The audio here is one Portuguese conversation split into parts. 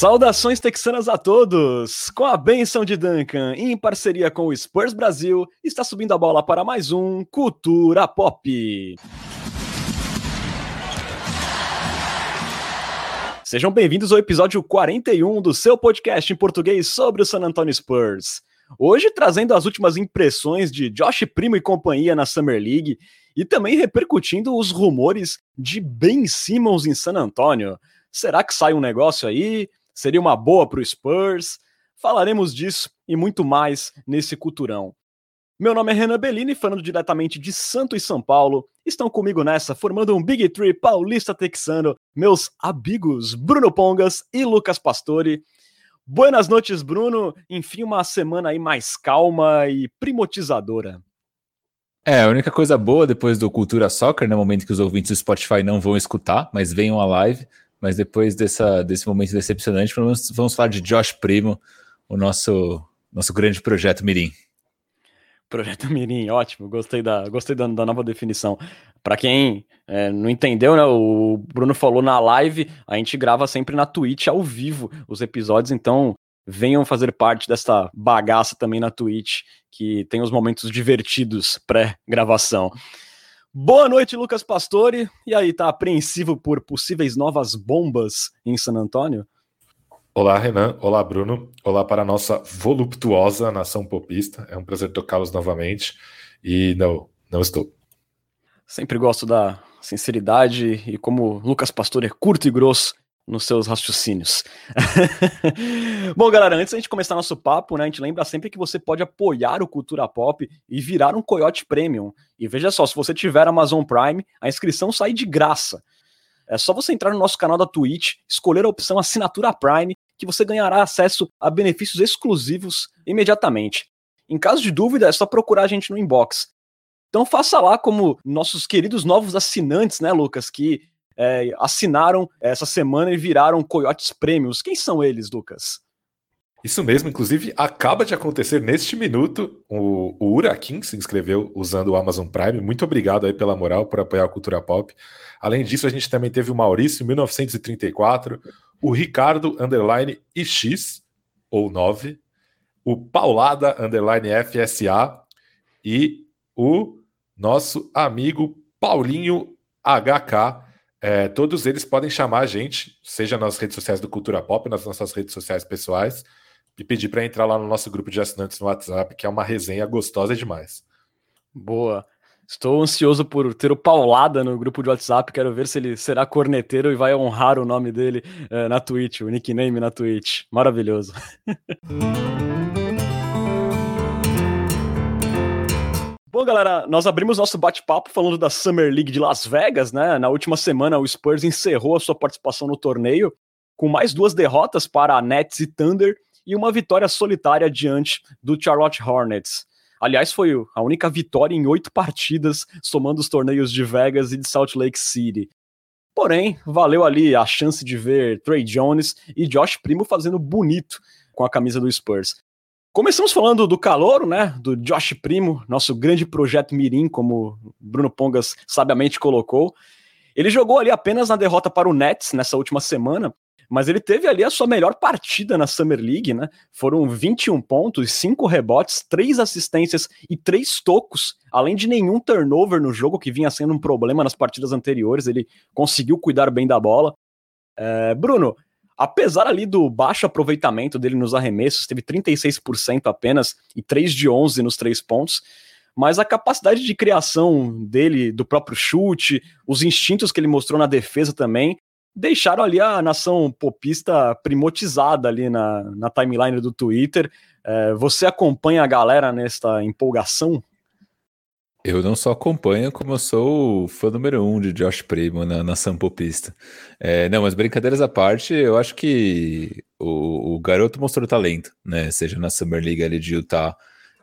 Saudações texanas a todos! Com a benção de Duncan, em parceria com o Spurs Brasil, está subindo a bola para mais um Cultura Pop. Sejam bem-vindos ao episódio 41 do seu podcast em português sobre o San Antonio Spurs. Hoje trazendo as últimas impressões de Josh Primo e companhia na Summer League e também repercutindo os rumores de Ben Simmons em San Antonio. Será que sai um negócio aí? Seria uma boa para o Spurs? Falaremos disso e muito mais nesse culturão. Meu nome é Renan Bellini, falando diretamente de Santo e São Paulo. Estão comigo nessa, formando um Big Tree paulista texano, meus amigos Bruno Pongas e Lucas Pastore. Buenas noites, Bruno. Enfim, uma semana aí mais calma e primotizadora. É, a única coisa boa depois do Cultura Soccer, no né, momento que os ouvintes do Spotify não vão escutar, mas venham à live, mas depois dessa, desse momento decepcionante, vamos, vamos falar de Josh Primo, o nosso, nosso grande projeto Mirim. Projeto Mirim, ótimo, gostei da, gostei da, da nova definição. Para quem é, não entendeu, né, o Bruno falou na live, a gente grava sempre na Twitch ao vivo os episódios, então venham fazer parte dessa bagaça também na Twitch, que tem os momentos divertidos pré-gravação. Boa noite, Lucas Pastore. E aí, tá apreensivo por possíveis novas bombas em San Antônio? Olá, Renan. Olá, Bruno. Olá para a nossa voluptuosa nação popista. É um prazer tocá-los novamente. E não, não estou. Sempre gosto da sinceridade e como Lucas Pastor é curto e grosso nos seus raciocínios. Bom, galera, antes da gente começar nosso papo, né, a gente lembra sempre que você pode apoiar o Cultura Pop e virar um Coyote Premium. E veja só, se você tiver Amazon Prime, a inscrição sai de graça. É só você entrar no nosso canal da Twitch, escolher a opção Assinatura Prime, que você ganhará acesso a benefícios exclusivos imediatamente. Em caso de dúvida, é só procurar a gente no inbox. Então faça lá como nossos queridos novos assinantes, né, Lucas, que é, assinaram essa semana e viraram Coyotes Prêmios. Quem são eles, Lucas? Isso mesmo, inclusive acaba de acontecer neste minuto. O, o Urakin se inscreveu usando o Amazon Prime. Muito obrigado aí pela moral, por apoiar a cultura pop. Além disso, a gente também teve o Maurício, 1934, o Ricardo, underline IX, ou 9, o Paulada, underline FSA, e o nosso amigo Paulinho HK, é, todos eles podem chamar a gente, seja nas redes sociais do Cultura Pop, nas nossas redes sociais pessoais, e pedir para entrar lá no nosso grupo de assinantes no WhatsApp, que é uma resenha gostosa demais. Boa. Estou ansioso por ter o Paulada no grupo de WhatsApp. Quero ver se ele será corneteiro e vai honrar o nome dele é, na Twitch, o nickname na Twitch. Maravilhoso. Bom, galera, nós abrimos nosso bate-papo falando da Summer League de Las Vegas, né? Na última semana, o Spurs encerrou a sua participação no torneio com mais duas derrotas para Nets e Thunder e uma vitória solitária diante do Charlotte Hornets. Aliás, foi a única vitória em oito partidas, somando os torneios de Vegas e de Salt Lake City. Porém, valeu ali a chance de ver Trey Jones e Josh Primo fazendo bonito com a camisa do Spurs. Começamos falando do calor, né? Do Josh Primo, nosso grande projeto Mirim, como Bruno Pongas sabiamente colocou. Ele jogou ali apenas na derrota para o Nets nessa última semana, mas ele teve ali a sua melhor partida na Summer League, né? Foram 21 pontos, 5 rebotes, 3 assistências e 3 tocos, além de nenhum turnover no jogo, que vinha sendo um problema nas partidas anteriores. Ele conseguiu cuidar bem da bola. É, Bruno, apesar ali do baixo aproveitamento dele nos arremessos, teve 36% apenas e 3 de 11 nos três pontos, mas a capacidade de criação dele, do próprio chute, os instintos que ele mostrou na defesa também, deixaram ali a nação popista primotizada ali na, na timeline do Twitter. É, você acompanha a galera nesta empolgação? Eu não só acompanho, como eu sou o fã número um de Josh Primo na nação popista. É, não, mas brincadeiras à parte, eu acho que o, o, garoto mostrou talento, né? Seja na Summer League ali de Utah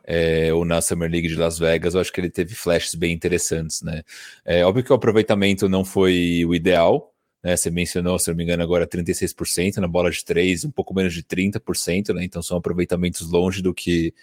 é, ou na Summer League de Las Vegas, eu acho que ele teve flashes bem interessantes, né? É óbvio que o aproveitamento não foi o ideal, né? Você mencionou, se não me engano, agora 36% na bola de três, um pouco menos de 30%, né? Então são aproveitamentos longe do que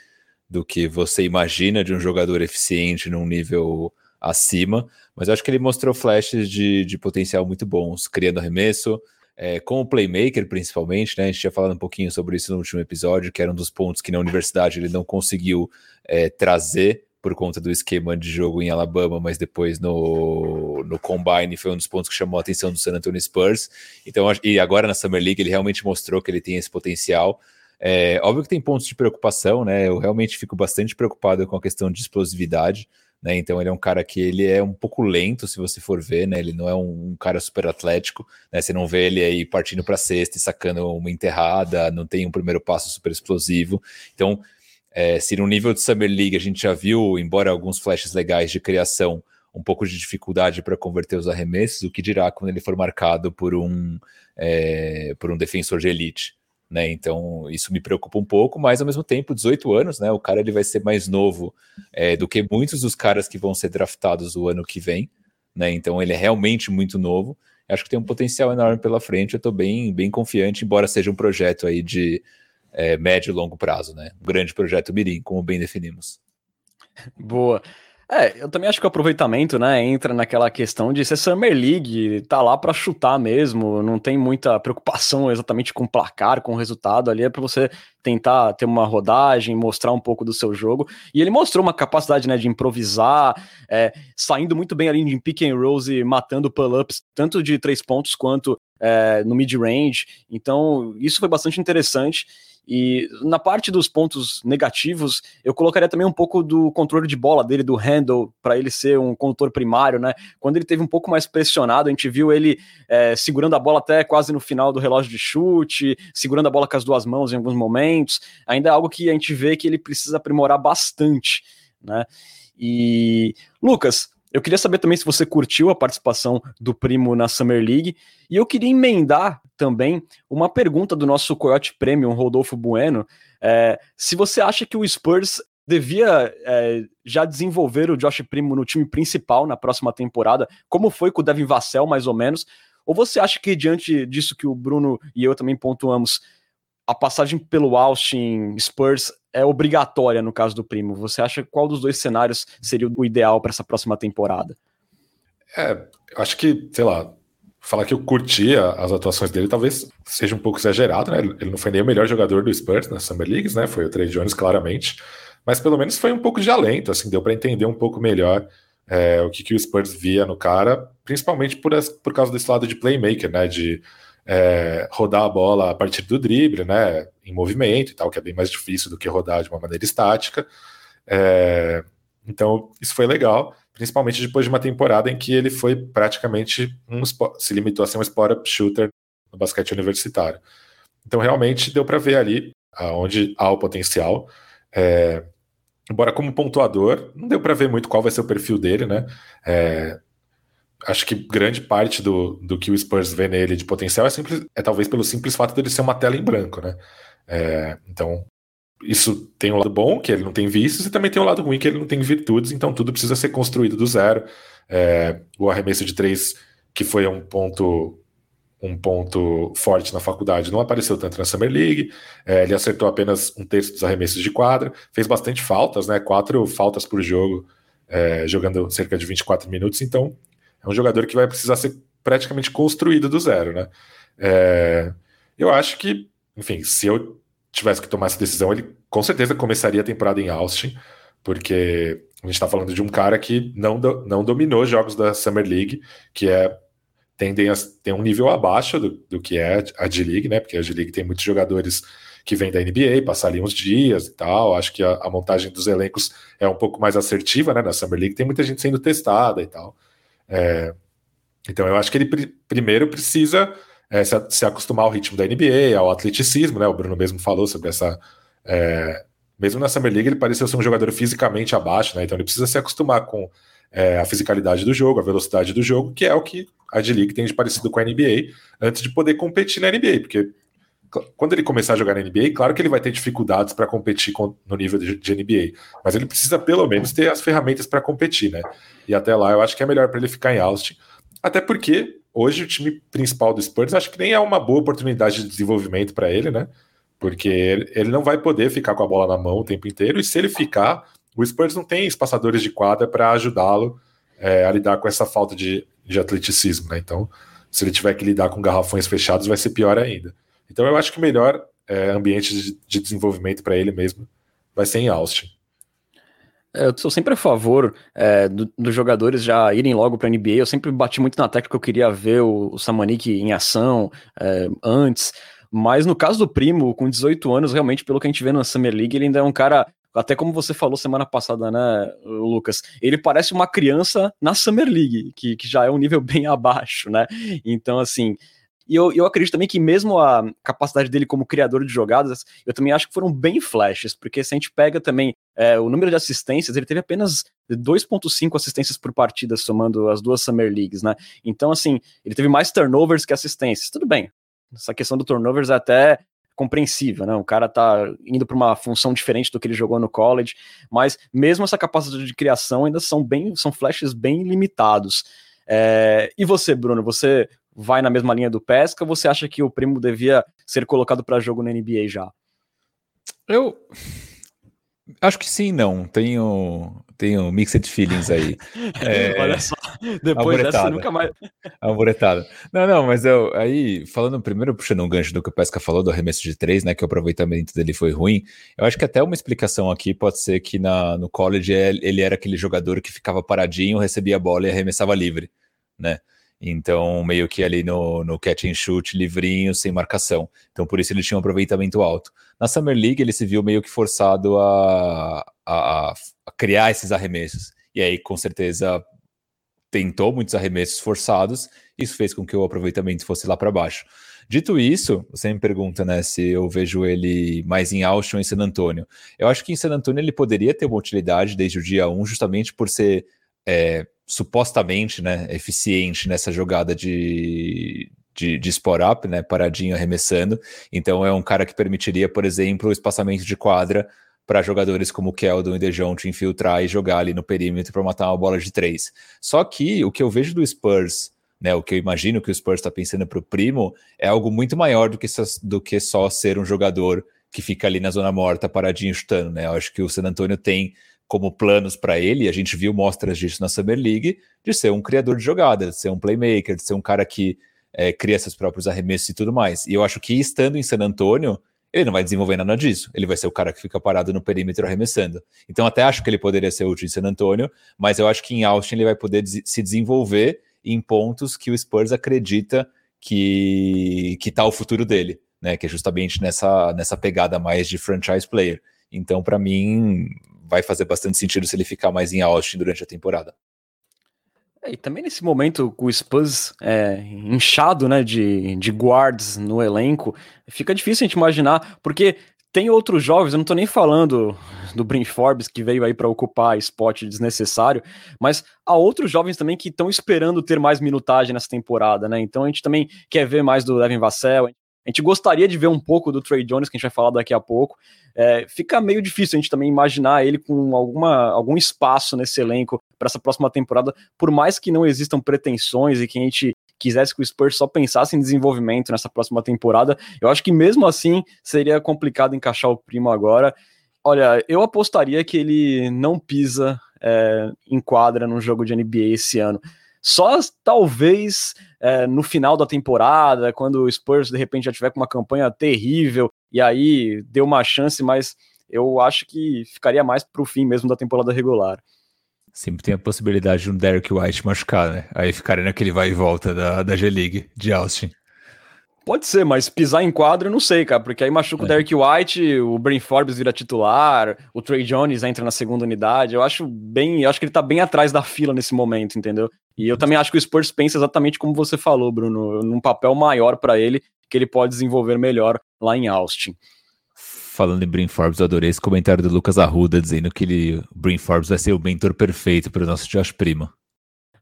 do que você imagina de um jogador eficiente num nível acima, mas eu acho que ele mostrou flashes de, de potencial muito bons, criando arremesso, é, com o playmaker principalmente, né? A gente tinha falado um pouquinho sobre isso no último episódio, que era um dos pontos que na universidade ele não conseguiu é, trazer por conta do esquema de jogo em Alabama, mas depois no, no Combine foi um dos pontos que chamou a atenção do San Antonio Spurs. Então, e agora na Summer League ele realmente mostrou que ele tem esse potencial. É, óbvio que tem pontos de preocupação, né? Eu realmente fico bastante preocupado com a questão de explosividade. Né? Então ele é um cara que ele é um pouco lento, se você for ver, né? Ele não é um, um cara super atlético, né? Você não vê ele aí partindo para cesta e sacando uma enterrada, não tem um primeiro passo super explosivo. Então é, se no nível de Summer League a gente já viu, embora alguns flashes legais de criação, um pouco de dificuldade para converter os arremessos, o que dirá quando ele for marcado por um, é, por um defensor de elite. Né? Então isso me preocupa um pouco, mas ao mesmo tempo, 18 anos, né? O cara ele vai ser mais novo é, do que muitos dos caras que vão ser draftados o ano que vem, né? Então ele é realmente muito novo. Acho que tem um potencial enorme pela frente. Eu estou bem, bem confiante, embora seja um projeto aí de é, médio e longo prazo, né? Um grande projeto Mirim, como bem definimos. Boa. É, eu também acho que o aproveitamento, né, entra naquela questão de ser Summer League, tá lá para chutar mesmo, não tem muita preocupação exatamente com o placar, com o resultado ali, é para você tentar ter uma rodagem, mostrar um pouco do seu jogo. E ele mostrou uma capacidade, né, de improvisar, é, saindo muito bem ali em pick and rolls e matando pull-ups, tanto de três pontos quanto é, no mid-range. Então, isso foi bastante interessante. E na parte dos pontos negativos, eu colocaria também um pouco do controle de bola dele, do handle, para ele ser um condutor primário, né? Quando ele teve um pouco mais pressionado, a gente viu ele é, segurando a bola até quase no final do relógio de chute, segurando a bola com as duas mãos em alguns momentos. Ainda é algo que a gente vê que ele precisa aprimorar bastante, né? E Lucas, eu queria saber também se você curtiu a participação do primo na Summer League. E eu queria emendar também uma pergunta do nosso Coyote Premium, Rodolfo Bueno. É, se você acha que o Spurs devia é, já desenvolver o Josh Primo no time principal na próxima temporada, como foi com o Devin Vassell, mais ou menos, ou você acha que diante disso que o Bruno e eu também pontuamos, a passagem pelo Austin Spurs é obrigatória no caso do Primo. Você acha qual dos dois cenários seria o ideal para essa próxima temporada? É, acho que, sei lá, falar que eu curtia as atuações dele talvez seja um pouco exagerado, né? Ele não foi nem o melhor jogador do Spurs nas Summer Leagues, né? Foi o Trey Jones, claramente. Mas pelo menos foi um pouco de alento, assim, deu para entender um pouco melhor é, o que, que o Spurs via no cara, principalmente por, por causa desse lado de playmaker, né? De é, rodar a bola a partir do drible, né, em movimento e tal, que é bem mais difícil do que rodar de uma maneira estática. É, então, isso foi legal, principalmente depois de uma temporada em que ele foi praticamente um se limitou a ser um spot-up shooter no basquete universitário. Então, realmente deu para ver ali onde há o potencial. É, embora como pontuador, não deu para ver muito qual vai ser o perfil dele, né? É, acho que grande parte do, do que o Spurs vê nele de potencial é, simples, é talvez pelo simples fato dele ser uma tela em branco, né? É, então, isso tem um lado bom, que ele não tem vícios, e também tem um lado ruim, que ele não tem virtudes, então tudo precisa ser construído do zero. É, o arremesso de três, que foi um ponto um ponto forte na faculdade, não apareceu tanto na Summer League. É, ele acertou apenas um terço dos arremessos de quadra, fez bastante faltas, né? Quatro faltas por jogo, é, jogando cerca de 24 minutos, então é um jogador que vai precisar ser praticamente construído do zero, né? É, eu acho que, enfim, se eu tivesse que tomar essa decisão, ele com certeza começaria a temporada em Austin, porque a gente está falando de um cara que não, do, não dominou jogos da Summer League, que é tendem a ter um nível abaixo do, do que é a D-League, né? Porque a D-League tem muitos jogadores que vêm da NBA, passar ali uns dias e tal. Acho que a, a, montagem dos elencos é um pouco mais assertiva, né? Na Summer League tem muita gente sendo testada e tal. É, então eu acho que ele pr primeiro precisa é, se, se, acostumar ao ritmo da NBA, ao atleticismo, né? O Bruno mesmo falou sobre essa. É, mesmo na Summer League, ele pareceu ser um jogador fisicamente abaixo, né? Então ele precisa se acostumar com é, a fisicalidade do jogo, a velocidade do jogo, que é o que a D-League tem de parecido com a NBA, antes de poder competir na NBA, porque quando ele começar a jogar na NBA, claro que ele vai ter dificuldades para competir com, no nível de, de, NBA, mas ele precisa pelo menos ter as ferramentas para competir, né? E até lá eu acho que é melhor para ele ficar em Austin, até porque hoje o time principal do Spurs acho que nem é uma boa oportunidade de desenvolvimento para ele, né? Porque ele, ele não vai poder ficar com a bola na mão o tempo inteiro, e se ele ficar, o Spurs não tem espaçadores de quadra para ajudá-lo é, a lidar com essa falta de, de atleticismo, né? Então se ele tiver que lidar com garrafões fechados, vai ser pior ainda. Então eu acho que o melhor é, ambiente de, de desenvolvimento para ele mesmo vai ser em Austin. É, eu sou sempre a favor é, do, dos jogadores já irem logo para a NBA. Eu sempre bati muito na tecla que eu queria ver o, o Samanik em ação é, antes. Mas no caso do primo, com 18 anos, realmente, pelo que a gente vê na Summer League, ele ainda é um cara até como você falou semana passada, né, Lucas? Ele parece uma criança na Summer League, que, que já é um nível bem abaixo, né? Então, assim, e eu, eu acredito também que mesmo a capacidade dele como criador de jogadas, eu também acho que foram bem flashes, porque se a gente pega também é, o número de assistências, ele teve apenas 2.5 assistências por partida, somando as duas Summer Leagues, né? Então, assim, ele teve mais turnovers que assistências. Tudo bem, essa questão do turnovers é até compreensível, né? O cara tá indo para uma função diferente do que ele jogou no college, mas mesmo essa capacidade de criação ainda são bem, são flashes bem limitados. É, e você, Bruno, você vai na mesma linha do Pesca? Ou você acha que o primo devia ser colocado para jogo na NBA já? Eu acho que sim, não. Tenho tenho mixed feelings aí. É, Olha só, depois dessa você nunca mais. Alvoretada. Não, não, mas eu aí, falando primeiro, puxando um gancho do que o Pesca falou do arremesso de três, né? Que o aproveitamento dele foi ruim. Eu acho que até uma explicação aqui pode ser que na, no college ele era aquele jogador que ficava paradinho, recebia a bola e arremessava livre, né? Então, meio que ali no, no catch and shoot, livrinho, sem marcação. Então, por isso ele tinha um aproveitamento alto. Na Summer League, ele se viu meio que forçado a, a, a criar esses arremessos. E aí, com certeza, tentou muitos arremessos forçados. Isso fez com que o aproveitamento fosse lá para baixo. Dito isso, você me pergunta, né, se eu vejo ele mais em Austin ou em San Antônio. Eu acho que em San Antônio ele poderia ter uma utilidade desde o dia 1, justamente por ser é, supostamente né, eficiente nessa jogada de, de, de spot-up, né, paradinho arremessando. Então é um cara que permitiria, por exemplo, o espaçamento de quadra para jogadores como Keldon e Dejounte infiltrar e jogar ali no perímetro para matar uma bola de três. Só que o que eu vejo do Spurs, né, o que eu imagino que o Spurs está pensando para o primo, é algo muito maior do que, só, do que só ser um jogador que fica ali na zona morta paradinho chutando. Né? Eu acho que o San Antonio tem como planos para ele, a gente viu mostras disso na Summer League, de ser um criador de jogadas, de ser um playmaker, de ser um cara que é, cria seus próprios arremessos e tudo mais. E eu acho que estando em San Antônio, ele não vai desenvolver nada disso. Ele vai ser o cara que fica parado no perímetro arremessando. Então, até acho que ele poderia ser útil em San Antônio, mas eu acho que em Austin ele vai poder se desenvolver em pontos que o Spurs acredita que que tá o futuro dele, né? Que é justamente nessa nessa pegada mais de franchise player. Então, para mim, vai fazer bastante sentido se ele ficar mais em Austin durante a temporada. É, e também nesse momento, com o Spurs é, inchado né, de, de guards no elenco, fica difícil a gente imaginar, porque tem outros jovens, eu não estou nem falando do Brin Forbes, que veio aí para ocupar spot desnecessário, mas há outros jovens também que estão esperando ter mais minutagem nessa temporada, né? Então a gente também quer ver mais do Devin Vassell, gostaria de ver um pouco do Trey Jones, que a gente vai falar daqui a pouco. É, fica meio difícil a gente também imaginar ele com alguma, algum espaço nesse elenco para essa próxima temporada, por mais que não existam pretensões e que a gente quisesse que o Spurs só pensasse em desenvolvimento nessa próxima temporada, eu acho que mesmo assim seria complicado encaixar o primo agora. Olha, eu apostaria que ele não pisa é, em quadra num jogo de NBA esse ano. Só talvez é, no final da temporada, quando o Spurs de repente já tiver com uma campanha terrível e aí deu uma chance, mas eu acho que ficaria mais para o fim mesmo da temporada regular. Sempre tem a possibilidade de um Derek White machucar, né? Aí ficaria naquele vai e volta da, da G-League de Austin. Pode ser, mas pisar em quadro eu não sei, cara, porque aí machuca é. o Derek White, o Brain Forbes vira titular, o Trey Jones entra na segunda unidade. Eu acho bem, eu acho que ele tá bem atrás da fila nesse momento, entendeu? E eu também acho que o Spurs pensa exatamente como você falou, Bruno, num papel maior para ele que ele pode desenvolver melhor lá em Austin. Falando em Brin Forbes, eu adorei esse comentário do Lucas Arruda dizendo que ele, Brin Forbes vai ser o mentor perfeito para o nosso Josh Prima.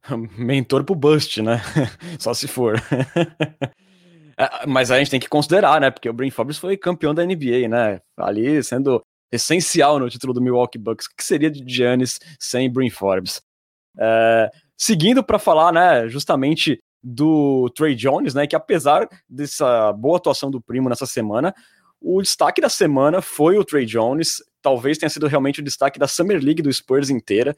mentor pro Bust, né? Só se for. É, mas a gente tem que considerar, né? Porque o Brin Forbes foi campeão da NBA, né? Ali sendo essencial no título do Milwaukee Bucks. O que seria de Giannis sem Brin Forbes? É, Seguindo para falar, né, justamente do Trey Jones, né, que apesar dessa boa atuação do primo nessa semana, o destaque da semana foi o Trey Jones, talvez tenha sido realmente o destaque da Summer League do Spurs inteira.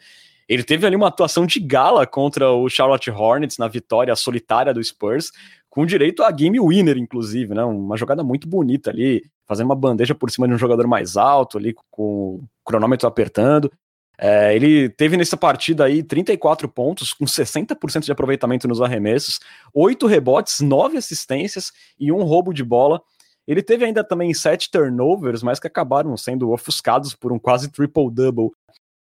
Ele teve ali uma atuação de gala contra o Charlotte Hornets na vitória solitária do Spurs, com direito a game winner, inclusive, né? Uma jogada muito bonita ali, fazendo uma bandeja por cima de um jogador mais alto ali, com o cronômetro apertando. É, ele teve nessa partida aí 34 pontos, com 60% de aproveitamento nos arremessos, 8 rebotes, 9 assistências e um roubo de bola. Ele teve ainda também 7 turnovers, mas que acabaram sendo ofuscados por um quase triple-double.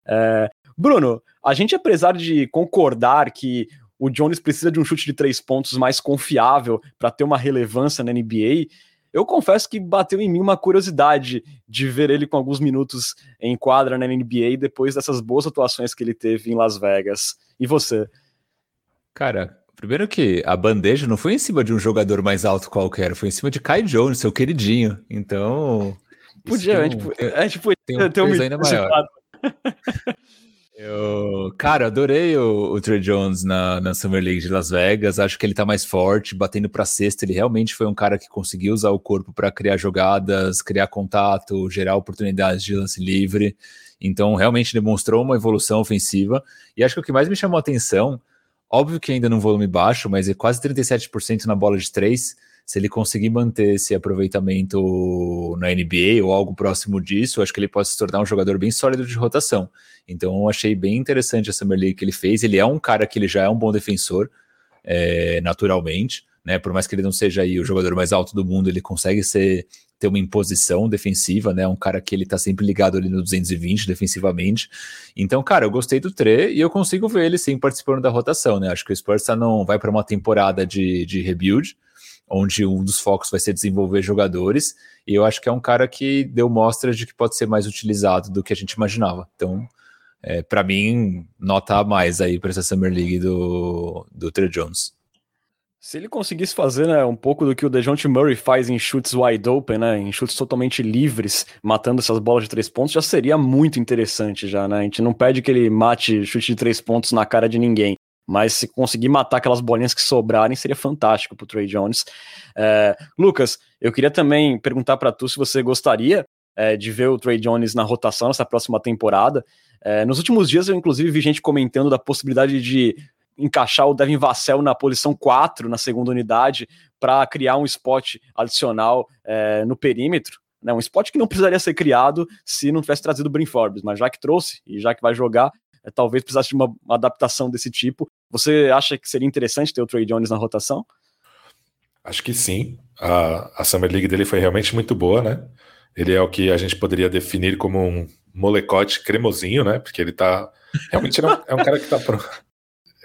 É, Bruno, a gente, apesar de concordar que o Jones precisa de um chute de três pontos mais confiável para ter uma relevância na NBA, eu confesso que bateu em mim uma curiosidade de ver ele com alguns minutos em quadra na NBA depois dessas boas atuações que ele teve em Las Vegas. E você? Cara, primeiro que a bandeja não foi em cima de um jogador mais alto qualquer, foi em cima de Kai Jones, seu queridinho. Então. Podia, a gente, podia ter um ainda maior. Eu, cara, adorei o, o Trey Jones na, na Summer League de Las Vegas. Acho que ele tá mais forte, batendo pra cesta. Ele realmente foi um cara que conseguiu usar o corpo para criar jogadas, criar contato, gerar oportunidades de lance livre. Então, realmente demonstrou uma evolução ofensiva. E acho que o que mais me chamou a atenção, óbvio que ainda num volume baixo, mas é quase 37% na bola de três se ele conseguir manter esse aproveitamento na NBA ou algo próximo disso, acho que ele pode se tornar um jogador bem sólido de rotação. Então, eu achei bem interessante a Summer League que ele fez. Ele é um cara que ele já é um bom defensor, é, naturalmente, né? Por mais que ele não seja aí o jogador mais alto do mundo, ele consegue ser ter uma imposição defensiva, né? Um cara que ele tá sempre ligado ali no 220 defensivamente. Então, cara, eu gostei do Tre e eu consigo ver ele sim participando da rotação, né? Acho que o Spurs tá não vai para uma temporada de, de rebuild onde um dos focos vai ser desenvolver jogadores, e eu acho que é um cara que deu mostras de que pode ser mais utilizado do que a gente imaginava. Então, é, para mim, nota a mais aí para essa Summer League do, do Trey Jones. Se ele conseguisse fazer né, um pouco do que o DeJounte Murray faz em chutes wide open, né, em chutes totalmente livres, matando essas bolas de três pontos, já seria muito interessante já, né? A gente não pede que ele mate chute de três pontos na cara de ninguém. Mas se conseguir matar aquelas bolinhas que sobrarem, seria fantástico para o Trey Jones. É, Lucas, eu queria também perguntar para tu se você gostaria é, de ver o Trey Jones na rotação nessa próxima temporada. É, nos últimos dias, eu inclusive vi gente comentando da possibilidade de encaixar o Devin Vassell na posição 4, na segunda unidade, para criar um spot adicional é, no perímetro. Né, um spot que não precisaria ser criado se não tivesse trazido o Brin Forbes, mas já que trouxe e já que vai jogar, talvez precisasse de uma, uma, adaptação desse tipo. Você acha que seria interessante ter o Trey Jones na rotação? Acho que sim. A, a Summer League dele foi realmente muito boa, né? Ele é o que a gente poderia definir como um molecote cremosinho, né? Porque ele tá. Realmente é um, é um cara que tá pronto.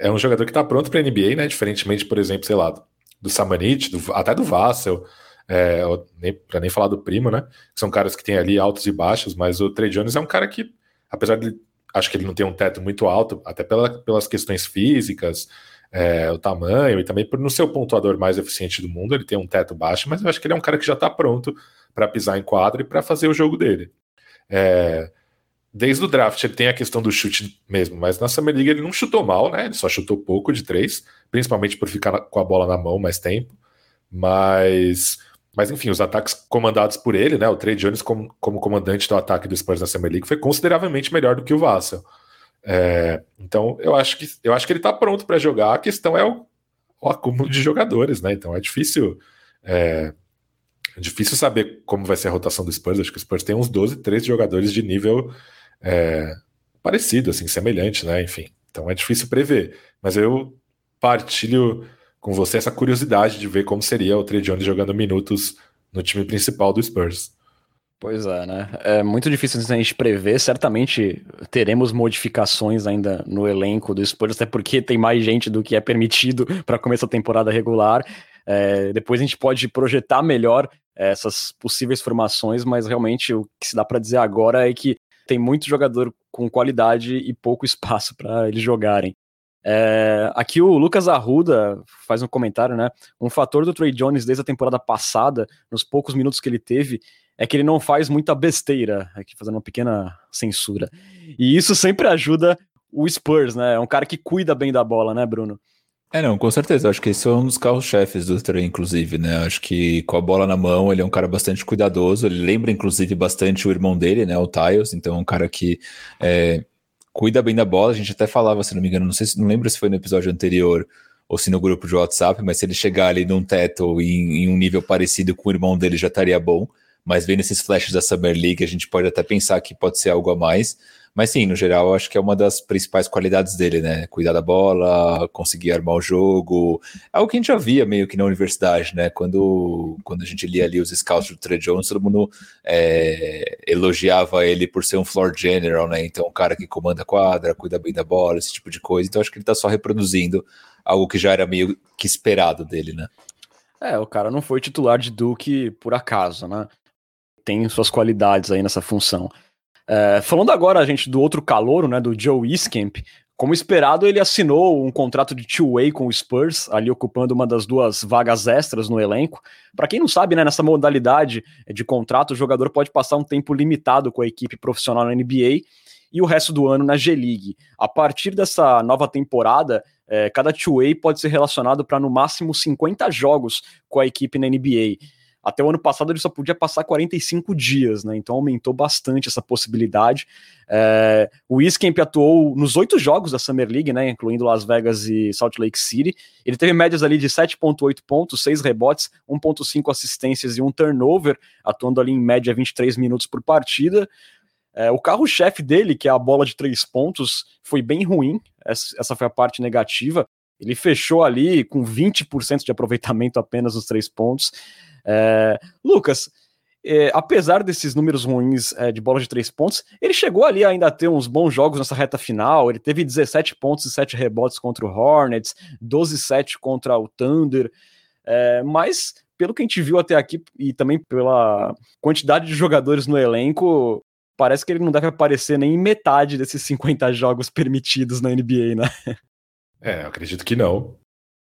É um jogador que tá pronto pra NBA, né? Diferentemente, por exemplo, sei lá, do Samanit, do, até do Vassel, é, nem, pra nem falar do Primo, né? Que são caras que têm ali altos e baixos, mas o Trey Jones é um cara que, apesar de acho que ele não tem um teto muito alto, até pela, pelas questões físicas, é, o tamanho e também por não ser o pontuador mais eficiente do mundo, ele tem um teto baixo, mas eu acho que ele é um cara que já está pronto para pisar em quadro e para fazer o jogo dele. É, desde o draft ele tem a questão do chute mesmo, mas na Summer League ele não chutou mal, né? Ele só chutou pouco de três, principalmente por ficar com a bola na mão mais tempo. Mas mas enfim, os ataques comandados por ele, né? O Trey Jones como, como comandante do ataque do Spurs na Summer League foi consideravelmente melhor do que o Vassell. É, então eu acho que eu acho que ele está pronto para jogar. A questão é o, o, acúmulo de jogadores, né? Então é difícil é, é, difícil saber como vai ser a rotação do Spurs. Acho que o Spurs tem uns 12, 13 jogadores de nível é, parecido, assim, semelhante, né? Enfim, então é difícil prever. Mas eu partilho com você essa curiosidade de ver como seria o Trey Jones jogando minutos no time principal do Spurs. Pois é, né? É muito difícil a gente prever. Certamente teremos modificações ainda no elenco do Spurs, até porque tem mais gente do que é permitido para começar a temporada regular. É, depois a gente pode projetar melhor essas possíveis formações, mas realmente o que se dá para dizer agora é que tem muito jogador com qualidade e pouco espaço para eles jogarem. É, aqui o Lucas Arruda faz um comentário, né? Um fator do Trey Jones desde a temporada passada, nos poucos minutos que ele teve, é que ele não faz muita besteira, aqui fazendo uma pequena censura. E isso sempre ajuda o Spurs, né? É um cara que cuida bem da bola, né, Bruno? É, não, com certeza. Acho que esse é um dos carros-chefes do Trey, inclusive, né? Acho que com a bola na mão, ele é um cara bastante cuidadoso. Ele lembra, inclusive, bastante o irmão dele, né? O Tyles. Então, é um cara que é, cuida bem da bola. A gente até falava, se não me engano, não sei se não lembro se foi no episódio anterior ou se no grupo de WhatsApp, mas se ele chegar ali num teto em, em um nível parecido com o irmão dele já estaria bom. Mas vendo esses flashes da Summer League, a gente pode até pensar que pode ser algo a mais. Mas sim, no geral, acho que é uma das principais qualidades dele, né? Cuidar da bola, conseguir armar o jogo. É algo que a gente já via meio que na universidade, né? Quando, quando a gente lia ali os scouts do Trey Jones, todo mundo é, elogiava ele por ser um floor general, né? Então, um cara que comanda a quadra, cuida bem da bola, esse tipo de coisa. Então, acho que ele tá só reproduzindo algo que já era meio que esperado dele, né? É, o cara não foi titular de Duke por acaso, né? Tem suas qualidades aí nessa função. É, falando agora, gente, do outro calouro, né, do Joe Iskamp, como esperado, ele assinou um contrato de two-way com o Spurs, ali ocupando uma das duas vagas extras no elenco. Para quem não sabe, né, nessa modalidade de contrato, o jogador pode passar um tempo limitado com a equipe profissional na NBA e o resto do ano na G-League. A partir dessa nova temporada, é, cada two-way pode ser relacionado para no máximo 50 jogos com a equipe na NBA. Até o ano passado ele só podia passar 45 dias, né? Então aumentou bastante essa possibilidade. É, o Iskemp atuou nos oito jogos da Summer League, né? Incluindo Las Vegas e Salt Lake City. Ele teve médias ali de 7,8 pontos, 6 rebotes, 1,5 assistências e um turnover, atuando ali em média 23 minutos por partida. É, o carro-chefe dele, que é a bola de três pontos, foi bem ruim. Essa, essa foi a parte negativa. Ele fechou ali com 20% de aproveitamento apenas nos três pontos. É, Lucas, é, apesar desses números ruins é, de bola de três pontos, ele chegou ali ainda a ter uns bons jogos nessa reta final. Ele teve 17 pontos e 7 rebotes contra o Hornets, 12-7 contra o Thunder. É, mas, pelo que a gente viu até aqui, e também pela quantidade de jogadores no elenco, parece que ele não deve aparecer nem em metade desses 50 jogos permitidos na NBA, né? É, acredito que não.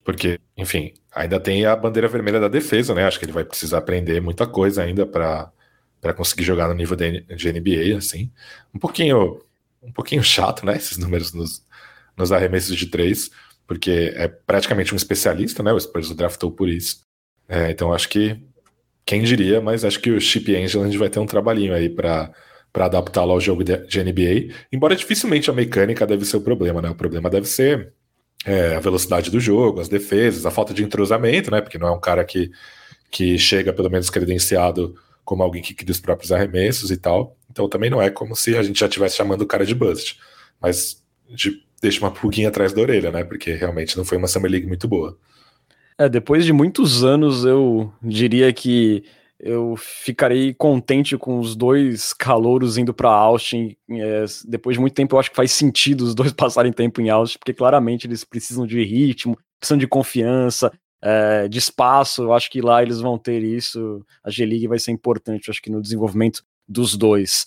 Porque, enfim, ainda tem a bandeira vermelha da defesa, né? Acho que ele vai precisar aprender muita coisa ainda para conseguir jogar no nível de, NBA, assim. Um pouquinho, um pouquinho chato, né? Esses números nos, nos arremessos de três, porque é praticamente um especialista, né? O Spurs o draftou por isso. É, então acho que quem diria, mas acho que o Chip Angel a gente vai ter um trabalhinho aí para para adaptá-lo ao jogo de, de NBA, embora dificilmente a mecânica deve ser o problema, né? O problema deve ser é, a velocidade do jogo, as defesas, a falta de entrosamento, né? Porque não é um cara que, que chega pelo menos credenciado como alguém que cria os próprios arremessos e tal. Então também não é como se a gente já estivesse chamando o cara de bust. Mas de, deixa uma pulguinha atrás da orelha, né? Porque realmente não foi uma Summer League muito boa. É, depois de muitos anos, eu diria que eu ficarei contente com os dois calouros indo para Austin. É, depois de muito tempo, eu acho que faz sentido os dois passarem tempo em Austin, porque claramente eles precisam de ritmo, precisam de confiança, é, de espaço. Eu acho que lá eles vão ter isso. A G-League vai ser importante, eu acho que no desenvolvimento dos dois.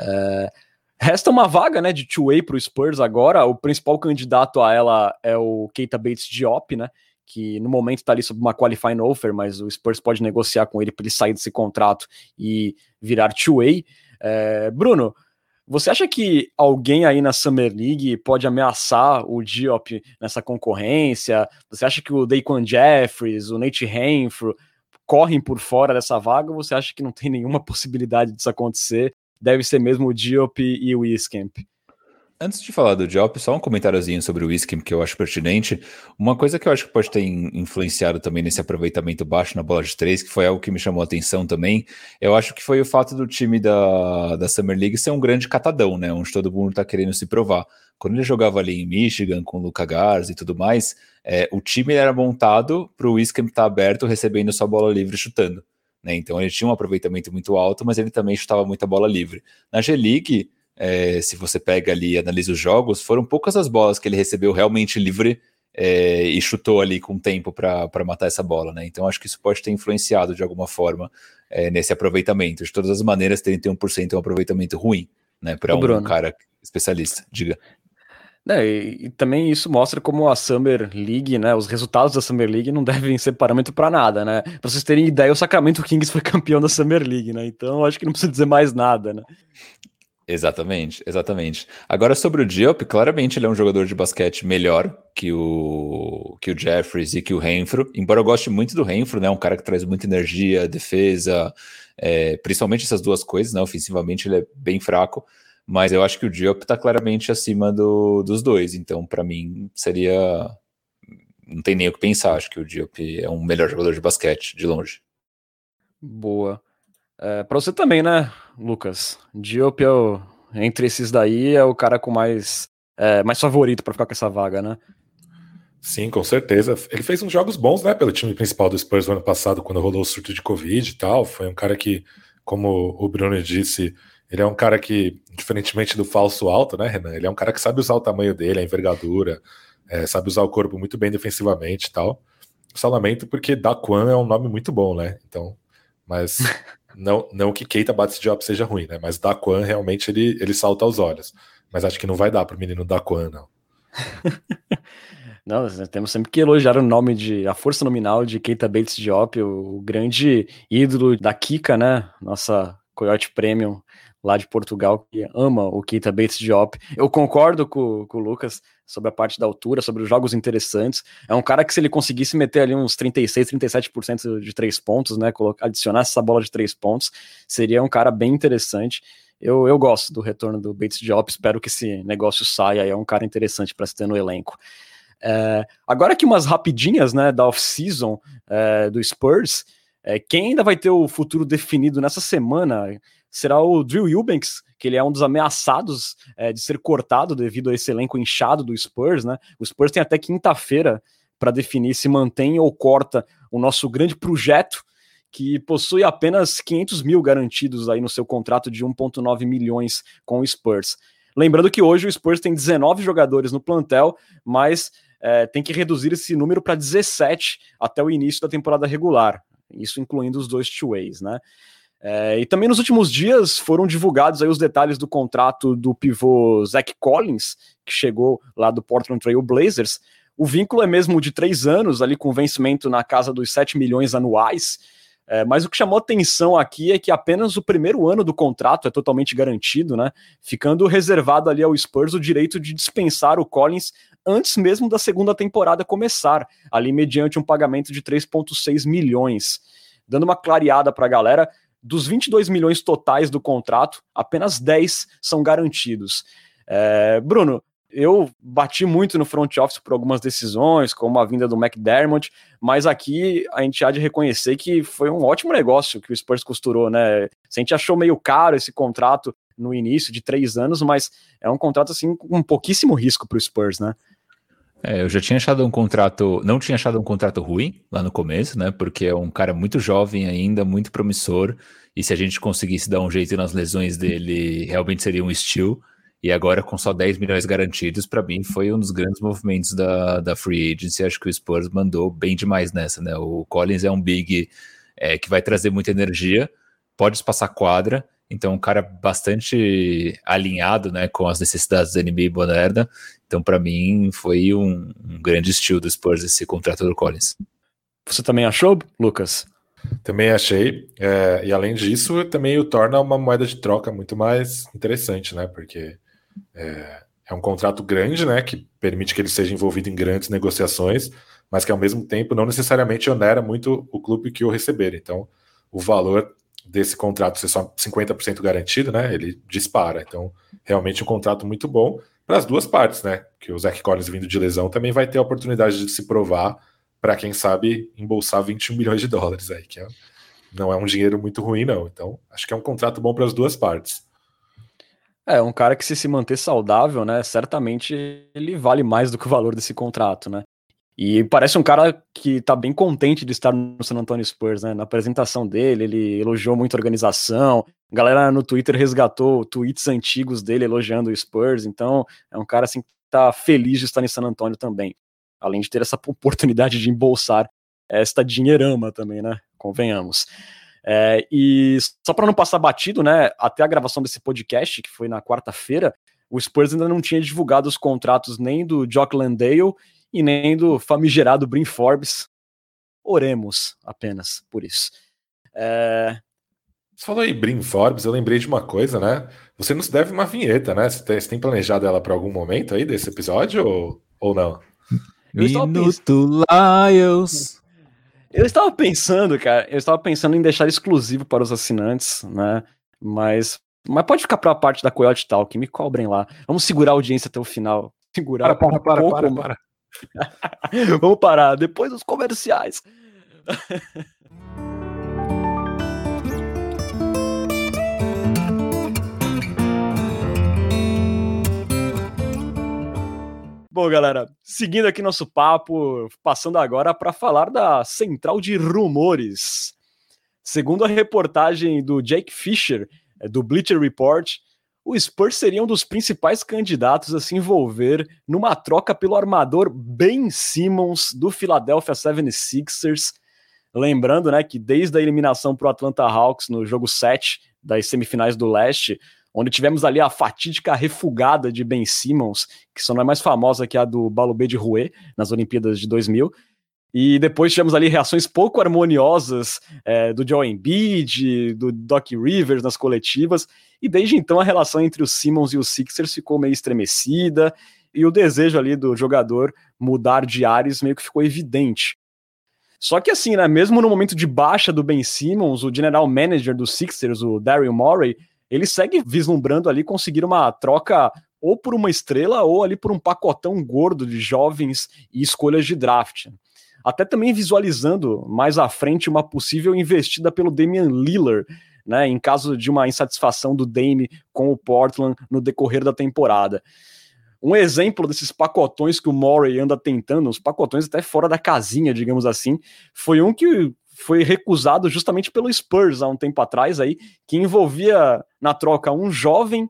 É, resta uma vaga né, de two-way para o Spurs agora. O principal candidato a ela é o Keita Bates Diop, né? Que no momento está ali sob uma qualifying offer, mas o Spurs pode negociar com ele para ele sair desse contrato e virar two-way. É, Bruno, você acha que alguém aí na Summer League pode ameaçar o Diop nessa concorrência? Você acha que o Daquan Jeffries, o Nate Renfro correm por fora dessa vaga ou você acha que não tem nenhuma possibilidade disso acontecer? Deve ser mesmo o Diop e o Wiskamp? Antes de falar do Diop, só um comentáriozinho sobre o Whisky que eu acho pertinente. Uma coisa que eu acho que pode ter influenciado também nesse aproveitamento baixo na bola de três, que foi algo que me chamou a atenção também, eu acho que foi o fato do time da, da Summer League ser um grande catadão, né? Onde todo mundo tá querendo se provar. Quando ele jogava ali em Michigan, com o Luca Garza e tudo mais, é, o time era montado para o Whisky estar tá aberto, recebendo sua bola livre chutando. Né? Então ele tinha um aproveitamento muito alto, mas ele também chutava muita bola livre. Na G-League é, se você pega ali e analisa os jogos, foram poucas as bolas que ele recebeu realmente livre é, e chutou ali com tempo para matar essa bola, né? Então acho que isso pode ter influenciado de alguma forma é, nesse aproveitamento. De todas as maneiras, 31% é um aproveitamento ruim, né? Para um cara especialista. Diga. É, e, e, também isso mostra como a Summer League, né, os resultados da Summer League não devem ser parâmetro para nada, né? Para vocês terem ideia, o Sacramento Kings foi campeão da Summer League, né? Então acho que não precisa dizer mais nada, né? Exatamente, exatamente. Agora sobre o Diop, claramente ele é um jogador de basquete melhor que o que o Jeffries e que o Renfro, embora eu goste muito do Renfro, né, um cara que traz muita energia, defesa, é, principalmente essas duas coisas, né, ofensivamente ele é bem fraco, mas eu acho que o Diop está claramente acima do, dos dois, então para mim seria. Não tem nem o que pensar, acho que o Diop é um melhor jogador de basquete, de longe. Boa. É, para você também, né, Lucas? Diop é o, entre esses daí é o cara com mais, é, mais favorito para ficar com essa vaga, né? Sim, com certeza. Ele fez uns jogos bons, né, pelo time principal do Spurs no ano passado, quando rolou o surto de Covid e tal. Foi um cara que, como o Bruno disse, ele é um cara que, diferentemente do falso alto, né, Renan? Ele é um cara que sabe usar o tamanho dele, a envergadura, é, sabe usar o corpo muito bem defensivamente e tal. Só lamento porque Daquan é um nome muito bom, né? Então, mas não, não que Keita Bates Job seja ruim, né? Mas Daquan realmente ele, ele salta aos olhos. Mas acho que não vai dar pro menino Daquan, não. Não, temos sempre que elogiar o nome de a força nominal de Keita Bates Diop, o, o grande ídolo da Kika, né? Nossa Coyote Premium lá de Portugal, que ama o Keita Bates Diop. Eu concordo com, com, o Lucas sobre a parte da altura, sobre os jogos interessantes. É um cara que se ele conseguisse meter ali uns 36, 37% de três pontos, né, adicionar essa bola de três pontos, seria um cara bem interessante. Eu, eu gosto do retorno do Bates Diop, espero que esse negócio saia, é um cara interessante para se ter no elenco. É, agora aqui umas rapidinhas, né, da off-season é, do Spurs, é, quem ainda vai ter o futuro definido nessa semana será o Drew Eubanks, que ele é um dos ameaçados é, de ser cortado devido a esse elenco inchado do Spurs, né? O Spurs tem até quinta-feira para definir se mantém ou corta o nosso grande projeto, que possui apenas 500 mil garantidos aí no seu contrato de 1,9 milhões com o Spurs. Lembrando que hoje o Spurs tem 19 jogadores no plantel, mas é, tem que reduzir esse número para 17 até o início da temporada regular, isso incluindo os dois two-ways, né? É, e também nos últimos dias foram divulgados aí os detalhes do contrato do pivô Zach Collins, que chegou lá do Portland Trail Blazers. O vínculo é mesmo de três anos, ali com vencimento na casa dos 7 milhões anuais. É, mas o que chamou atenção aqui é que apenas o primeiro ano do contrato é totalmente garantido, né? Ficando reservado ali ao Spurs o direito de dispensar o Collins antes mesmo da segunda temporada começar, ali mediante um pagamento de 3,6 milhões. Dando uma clareada para a galera, dos 22 milhões totais do contrato, apenas 10 são garantidos. É, Bruno, eu bati muito no front office por algumas decisões, como a vinda do McDermott, mas aqui a gente há de reconhecer que foi um ótimo negócio que o Spurs costurou, né? A gente achou meio caro esse contrato no início de três anos, mas é um contrato assim com pouquíssimo risco para o Spurs, né? É, eu já tinha achado um contrato, não tinha achado um contrato ruim lá no começo, né? Porque é um cara muito jovem ainda, muito promissor, e se a gente conseguisse dar um jeito nas lesões dele, realmente seria um estilo. E agora, com só 10 milhões garantidos, para mim foi um dos grandes movimentos da, da free agency. Acho que o Spurs mandou bem demais nessa, né? O Collins é um big é, que vai trazer muita energia, pode passar quadra, então um cara bastante alinhado né, com as necessidades da NBA moderna. Então, para mim, foi um, um, grande estilo do Spurs esse contrato do Collins. Você também achou, Lucas? Também achei. É, e além disso, também o torna uma moeda de troca muito mais interessante, né? Porque é, é, um contrato grande, né, que permite que ele seja envolvido em grandes negociações, mas que ao mesmo tempo não necessariamente onera muito o clube que o receber. Então, o valor desse contrato ser só 50% garantido, né, ele dispara. Então, realmente um contrato muito bom para as duas partes, né? Que o Zach Collins vindo de lesão também vai ter a oportunidade de se provar para quem sabe embolsar 21 milhões de dólares aí, que é, não é um dinheiro muito ruim, não. Então, acho que é um contrato bom para as duas partes. É, um cara que se se manter saudável, né, certamente ele vale mais do que o valor desse contrato, né? E parece um cara que tá bem contente de estar no San Antonio Spurs, né? Na apresentação dele, ele elogiou muito a organização. A galera no Twitter resgatou tweets antigos dele elogiando o Spurs, então é um cara assim que tá feliz de estar em San Antonio também. Além de ter essa oportunidade de embolsar esta dinheirama também, né? Convenhamos. É, e só para não passar batido, né? Até a gravação desse podcast, que foi na quarta-feira, o Spurs ainda não tinha divulgado os contratos nem do Jock Landale e nem do famigerado Brin Forbes. Oremos apenas por isso. É... Você falou aí Brin Forbes, eu lembrei de uma coisa, né? Você nos deve uma vinheta, né? Você tem, você tem planejado ela para algum momento aí desse episódio ou, ou não? Minuto Lions. Eu estava pensando, cara, eu estava pensando em deixar exclusivo para os assinantes, né? Mas Mas pode ficar para a parte da Coyote Talk, me cobrem lá. Vamos segurar a audiência até o final. Segurar. Para, para, para, um para, para. Vamos parar, depois dos comerciais. Bom, galera, seguindo aqui nosso papo, passando agora para falar da central de rumores. Segundo a reportagem do Jake Fisher, é, do Bleacher Report, o Spurs seria um dos principais candidatos a se envolver numa troca pelo armador Ben Simmons do Philadelphia 76ers. Lembrando né, que desde a eliminação para o Atlanta Hawks no jogo 7 das semifinais do leste, onde tivemos ali a fatídica refugada de Ben Simmons, que só não é mais famosa que a do Balubê de Rouet, nas Olimpíadas de 2000. E depois tivemos ali reações pouco harmoniosas é, do Joe Embiid, do Doc Rivers nas coletivas, e desde então a relação entre os Simmons e os Sixers ficou meio estremecida, e o desejo ali do jogador mudar de ares meio que ficou evidente. Só que assim, né, mesmo no momento de baixa do Ben Simmons, o general manager dos Sixers, o Daryl Morey, ele segue vislumbrando ali conseguir uma troca ou por uma estrela ou ali por um pacotão gordo de jovens e escolhas de draft. Até também visualizando mais à frente uma possível investida pelo Damian Lillard, né, em caso de uma insatisfação do Dame com o Portland no decorrer da temporada. Um exemplo desses pacotões que o Murray anda tentando, uns pacotões até fora da casinha, digamos assim, foi um que foi recusado justamente pelo Spurs há um tempo atrás aí, que envolvia na troca um jovem,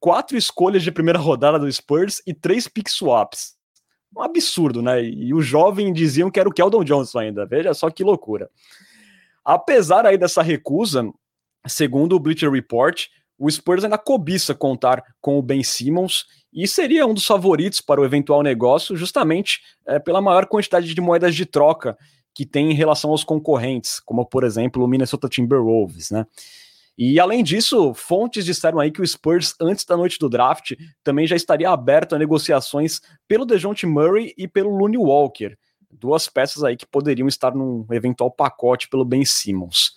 quatro escolhas de primeira rodada do Spurs e três pick swaps. Um absurdo, né? E o jovem diziam que era o Keldon Johnson ainda. Veja só que loucura. Apesar aí dessa recusa, segundo o Bleacher Report, o Spurs ainda cobiça contar com o Ben Simmons e seria um dos favoritos para o eventual negócio, justamente é, pela maior quantidade de moedas de troca que tem em relação aos concorrentes, como por exemplo o Minnesota Timberwolves, né? E além disso, fontes disseram aí que o Spurs, antes da noite do draft, também já estaria aberto a negociações pelo DeJounte Murray e pelo Looney Walker, duas peças aí que poderiam estar num eventual pacote pelo Ben Simmons.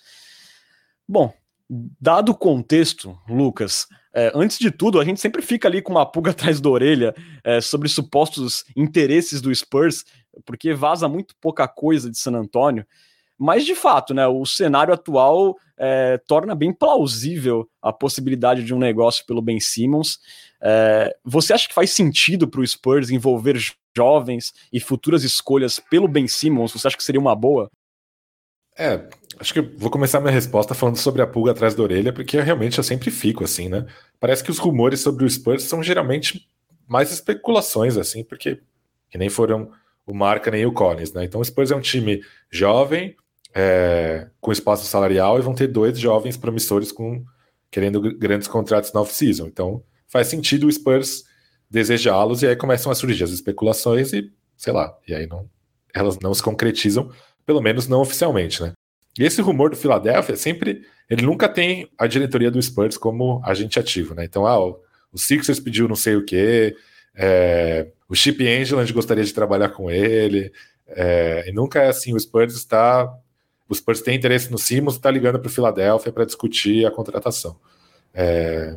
Bom, dado o contexto, Lucas, é, antes de tudo, a gente sempre fica ali com uma pulga atrás da orelha é, sobre supostos interesses do Spurs porque vaza muito pouca coisa de San Antônio. Mas, de fato, né, o cenário atual é, torna bem plausível a possibilidade de um negócio pelo Ben Simmons. É, você acha que faz sentido para o Spurs envolver jovens e futuras escolhas pelo Ben Simmons? Você acha que seria uma boa? É, acho que vou começar minha resposta falando sobre a pulga atrás da orelha, porque eu, realmente eu sempre fico assim, né? Parece que os rumores sobre o Spurs são geralmente mais especulações, assim, porque que nem foram o Marca nem o Collins, né? Então o Spurs é um time jovem, é, com espaço salarial, e vão ter dois jovens promissores com querendo grandes contratos na off-season. Então faz sentido o Spurs desejá-los, e aí começam a surgir as especulações e, sei lá, e aí não, elas não se concretizam, pelo menos não oficialmente, né? E esse rumor do Philadelphia sempre, ele nunca tem a diretoria do Spurs como agente ativo, né? Então, ah, o, o Sixers pediu não sei o quê, é, o Chip Angel, a gente gostaria de trabalhar com ele. É, e nunca é assim, o Spurs está. O Spurs tem interesse no Simmons está ligando para o Philadelphia para discutir a contratação. É,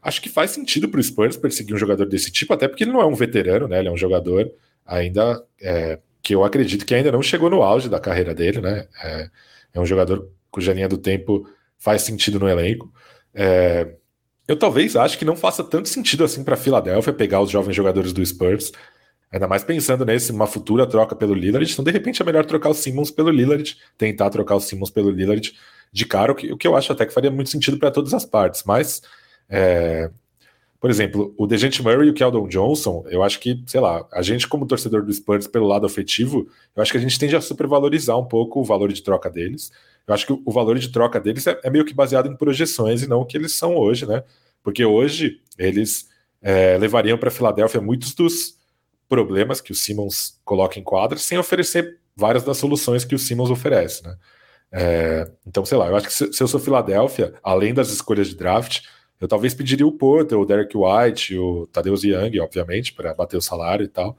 acho que faz sentido para o Spurs perseguir um jogador desse tipo, até porque ele não é um veterano, né? Ele é um jogador ainda é, que eu acredito que ainda não chegou no auge da carreira dele, né? É, é um jogador cuja linha do tempo faz sentido no elenco. É, eu talvez acho que não faça tanto sentido assim para a Filadélfia pegar os jovens jogadores do Spurs, ainda mais pensando nesse uma futura troca pelo Lillard. Então, de repente, é melhor trocar o Simmons pelo Lillard, tentar trocar o Simmons pelo Lillard de cara, o que, o que eu acho até que faria muito sentido para todas as partes. Mas, é, por exemplo, o Dejante Murray e o Keldon Johnson, eu acho que, sei lá, a gente, como torcedor do Spurs, pelo lado afetivo, eu acho que a gente tende a supervalorizar um pouco o valor de troca deles. Eu acho que o valor de troca deles é, é meio que baseado em projeções e não o que eles são hoje, né? Porque hoje eles é, levariam para Filadélfia muitos dos problemas que o Simmons coloca em quadra sem oferecer várias das soluções que o Simmons oferece, né? É, então, sei lá, eu acho que se, se, eu sou Filadélfia, além das escolhas de draft, eu talvez pediria o Porter, o Derek White, o Tadeusz Young, obviamente, para bater o salário e tal,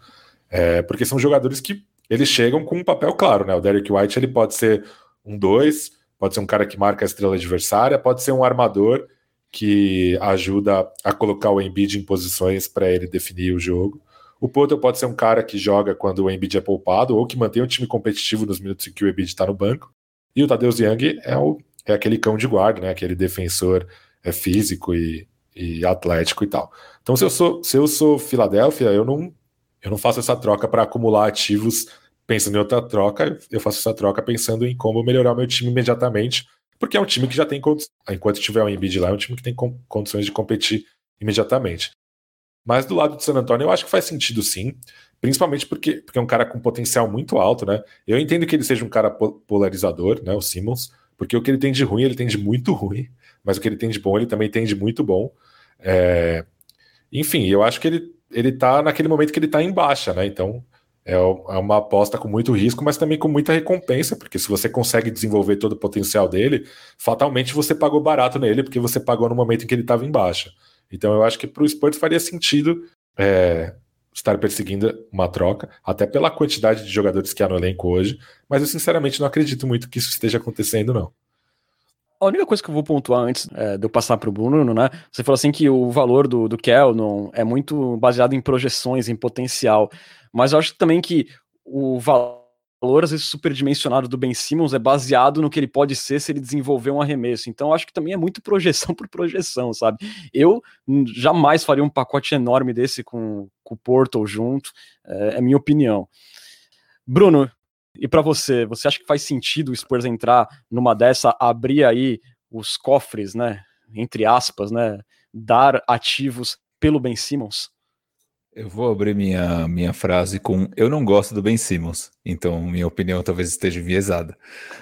é, porque são jogadores que eles chegam com um papel claro, né? O Derek White ele pode ser um 2, pode ser um cara que marca a estrela adversária, pode ser um armador que ajuda a colocar o Embiid em posições para ele definir o jogo. O Porto pode ser um cara que joga quando o Embiid é poupado ou que mantém o time competitivo nos minutos em que o Embiid está no banco. E o Tadeusz Young é, o, é aquele cão de guarda, né? aquele defensor é, físico e, e atlético e tal. Então, se eu sou, se eu sou Filadélfia, eu não, eu não faço essa troca para acumular ativos pensando em outra troca, eu faço essa troca pensando em como melhorar meu time imediatamente, porque é um time que já tem enquanto tiver um Embiid lá, é um time que tem condições de competir imediatamente. Mas do lado do San Antonio, eu acho que faz sentido sim, principalmente porque, porque é um cara com potencial muito alto, né? Eu entendo que ele seja um cara polarizador, né? O Simmons, porque o que ele tem de ruim, ele tem de muito ruim, mas o que ele tem de bom, ele também tem de muito bom. É... Enfim, eu acho que ele, ele tá naquele momento que ele tá em baixa, né? Então é, é uma aposta com muito risco, mas também com muita recompensa, porque se você consegue desenvolver todo o potencial dele, fatalmente você pagou barato nele, porque você pagou no momento em que ele estava em baixa. Então eu acho que para o Spurs faria sentido é, estar perseguindo uma troca, até pela quantidade de jogadores que há no elenco hoje, mas eu sinceramente não acredito muito que isso esteja acontecendo, não. A única coisa que eu vou pontuar antes é, de eu passar para o Bruno, né? Você falou assim que o valor do, do Kel é muito baseado em projeções, em potencial. Mas eu acho também que o valor valor, às vezes, superdimensionado do Ben Simmons é baseado no que ele pode ser se ele desenvolver um arremesso. Então, acho que também é muito projeção por projeção, sabe? Eu jamais faria um pacote enorme desse com, com o Portal junto, é, é minha opinião. Bruno, e para você, você acha que faz sentido o Spurs entrar numa dessa, abrir aí os cofres, né? Entre aspas, né? Dar ativos pelo Ben Simmons? Eu vou abrir minha, minha frase com eu não gosto do Ben Simmons, então minha opinião talvez esteja enviesada.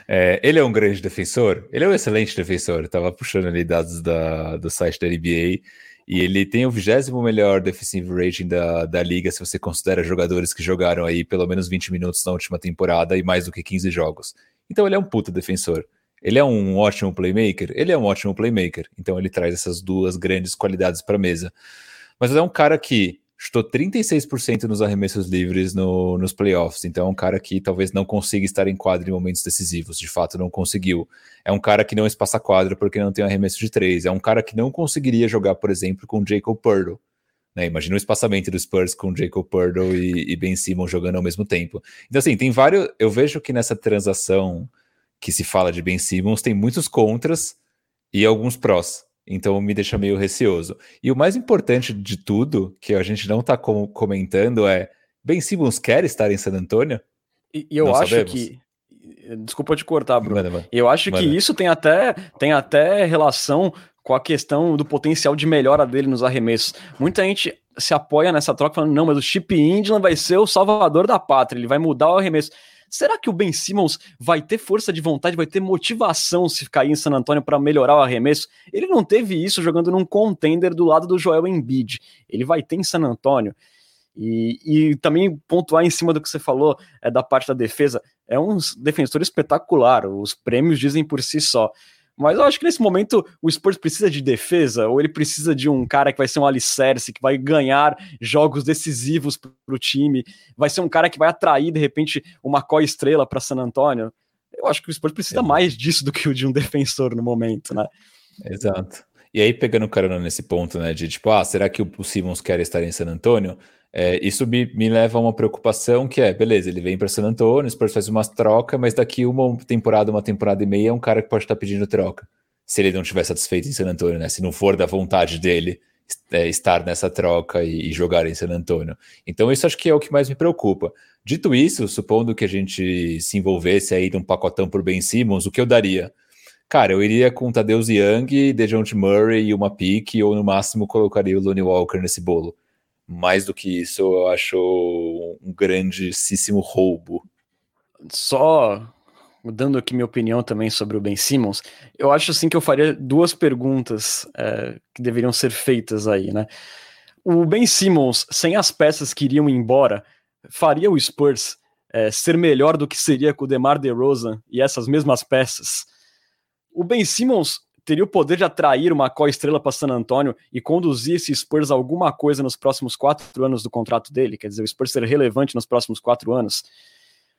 É, ele é um grande defensor, ele é um excelente defensor, estava puxando ali dados da, do site da NBA e ele tem o vigésimo melhor defensive rating da, da liga se você considera jogadores que jogaram aí pelo menos 20 minutos na última temporada e mais do que 15 jogos. Então ele é um puta defensor. Ele é um ótimo playmaker? Ele é um ótimo playmaker. Então ele traz essas duas grandes qualidades para a mesa. Mas é um cara que chutou 36% nos arremessos livres no, nos playoffs. Então é um cara que talvez não consiga estar em quadra em momentos decisivos. De fato, não conseguiu. É um cara que não espaça quadra porque não tem arremesso de três. É um cara que não conseguiria jogar, por exemplo, com Jacob Purtle. Né? Imagina o espaçamento dos Spurs com Jacob Purtle e, e Ben Simmons jogando ao mesmo tempo. Então, assim, tem vários. Eu vejo que nessa transação que se fala de Ben Simmons tem muitos contras e alguns prós. Então me deixa meio receoso. E o mais importante de tudo, que a gente não está com comentando, é Ben Simmons quer estar em San Antônio? E, e eu não acho sabemos. que. Desculpa te cortar, Bruno. Manda, manda. Eu acho manda. que isso tem até, tem até relação com a questão do potencial de melhora dele nos arremessos. Muita gente se apoia nessa troca falando, não, mas o Chip Indland vai ser o salvador da pátria, ele vai mudar o arremesso. Será que o Ben Simmons vai ter força de vontade, vai ter motivação se cair em San Antonio para melhorar o arremesso? Ele não teve isso jogando num contender do lado do Joel Embiid. Ele vai ter em San Antonio. E, e, também pontuar em cima do que você falou é, da parte da defesa, é um defensor espetacular, os prêmios dizem por si só. Mas eu acho que nesse momento o Spurs precisa de defesa, ou ele precisa de um cara que vai ser um alicerce, que vai ganhar jogos decisivos para o time, vai ser um cara que vai atrair, de repente, uma co estrela para San Antonio. Eu acho que o Spurs precisa é. mais disso do que o de um defensor no momento, né? Exato. E aí, pegando carona nesse ponto, né, de tipo, ah, será que o Simmons quer estar em San Antonio? É, isso me, me leva a uma preocupação que é, beleza, ele vem para San Antonio, o Spurs faz uma troca, mas daqui uma temporada, uma temporada e meia, é um cara que pode estar pedindo troca. Se ele não estiver satisfeito em San Antonio, né? Se não for da vontade dele é, estar nessa troca e, e, jogar em San Antonio. Então, isso acho que é o que mais me preocupa. Dito isso, supondo que a gente se envolvesse aí num pacotão por Ben Simmons, o que eu daria? Cara, eu iria com Tadeusz Young, DeJounte Murray e uma pique, ou no máximo colocaria o Lonnie Walker nesse bolo mais do que isso, eu acho um grandíssimo roubo. Só dando aqui minha opinião também sobre o Ben Simmons, eu acho assim que eu faria duas perguntas é, que deveriam ser feitas aí, né? O Ben Simmons, sem as peças que iriam embora, faria o Spurs é, ser melhor do que seria com o DeMar DeRozan e essas mesmas peças? O Ben Simmons teria o poder de atrair uma co-estrela para San Antonio e conduzir esse Spurs a alguma coisa nos próximos quatro anos do contrato dele? Quer dizer, o Spurs ser relevante nos próximos quatro anos?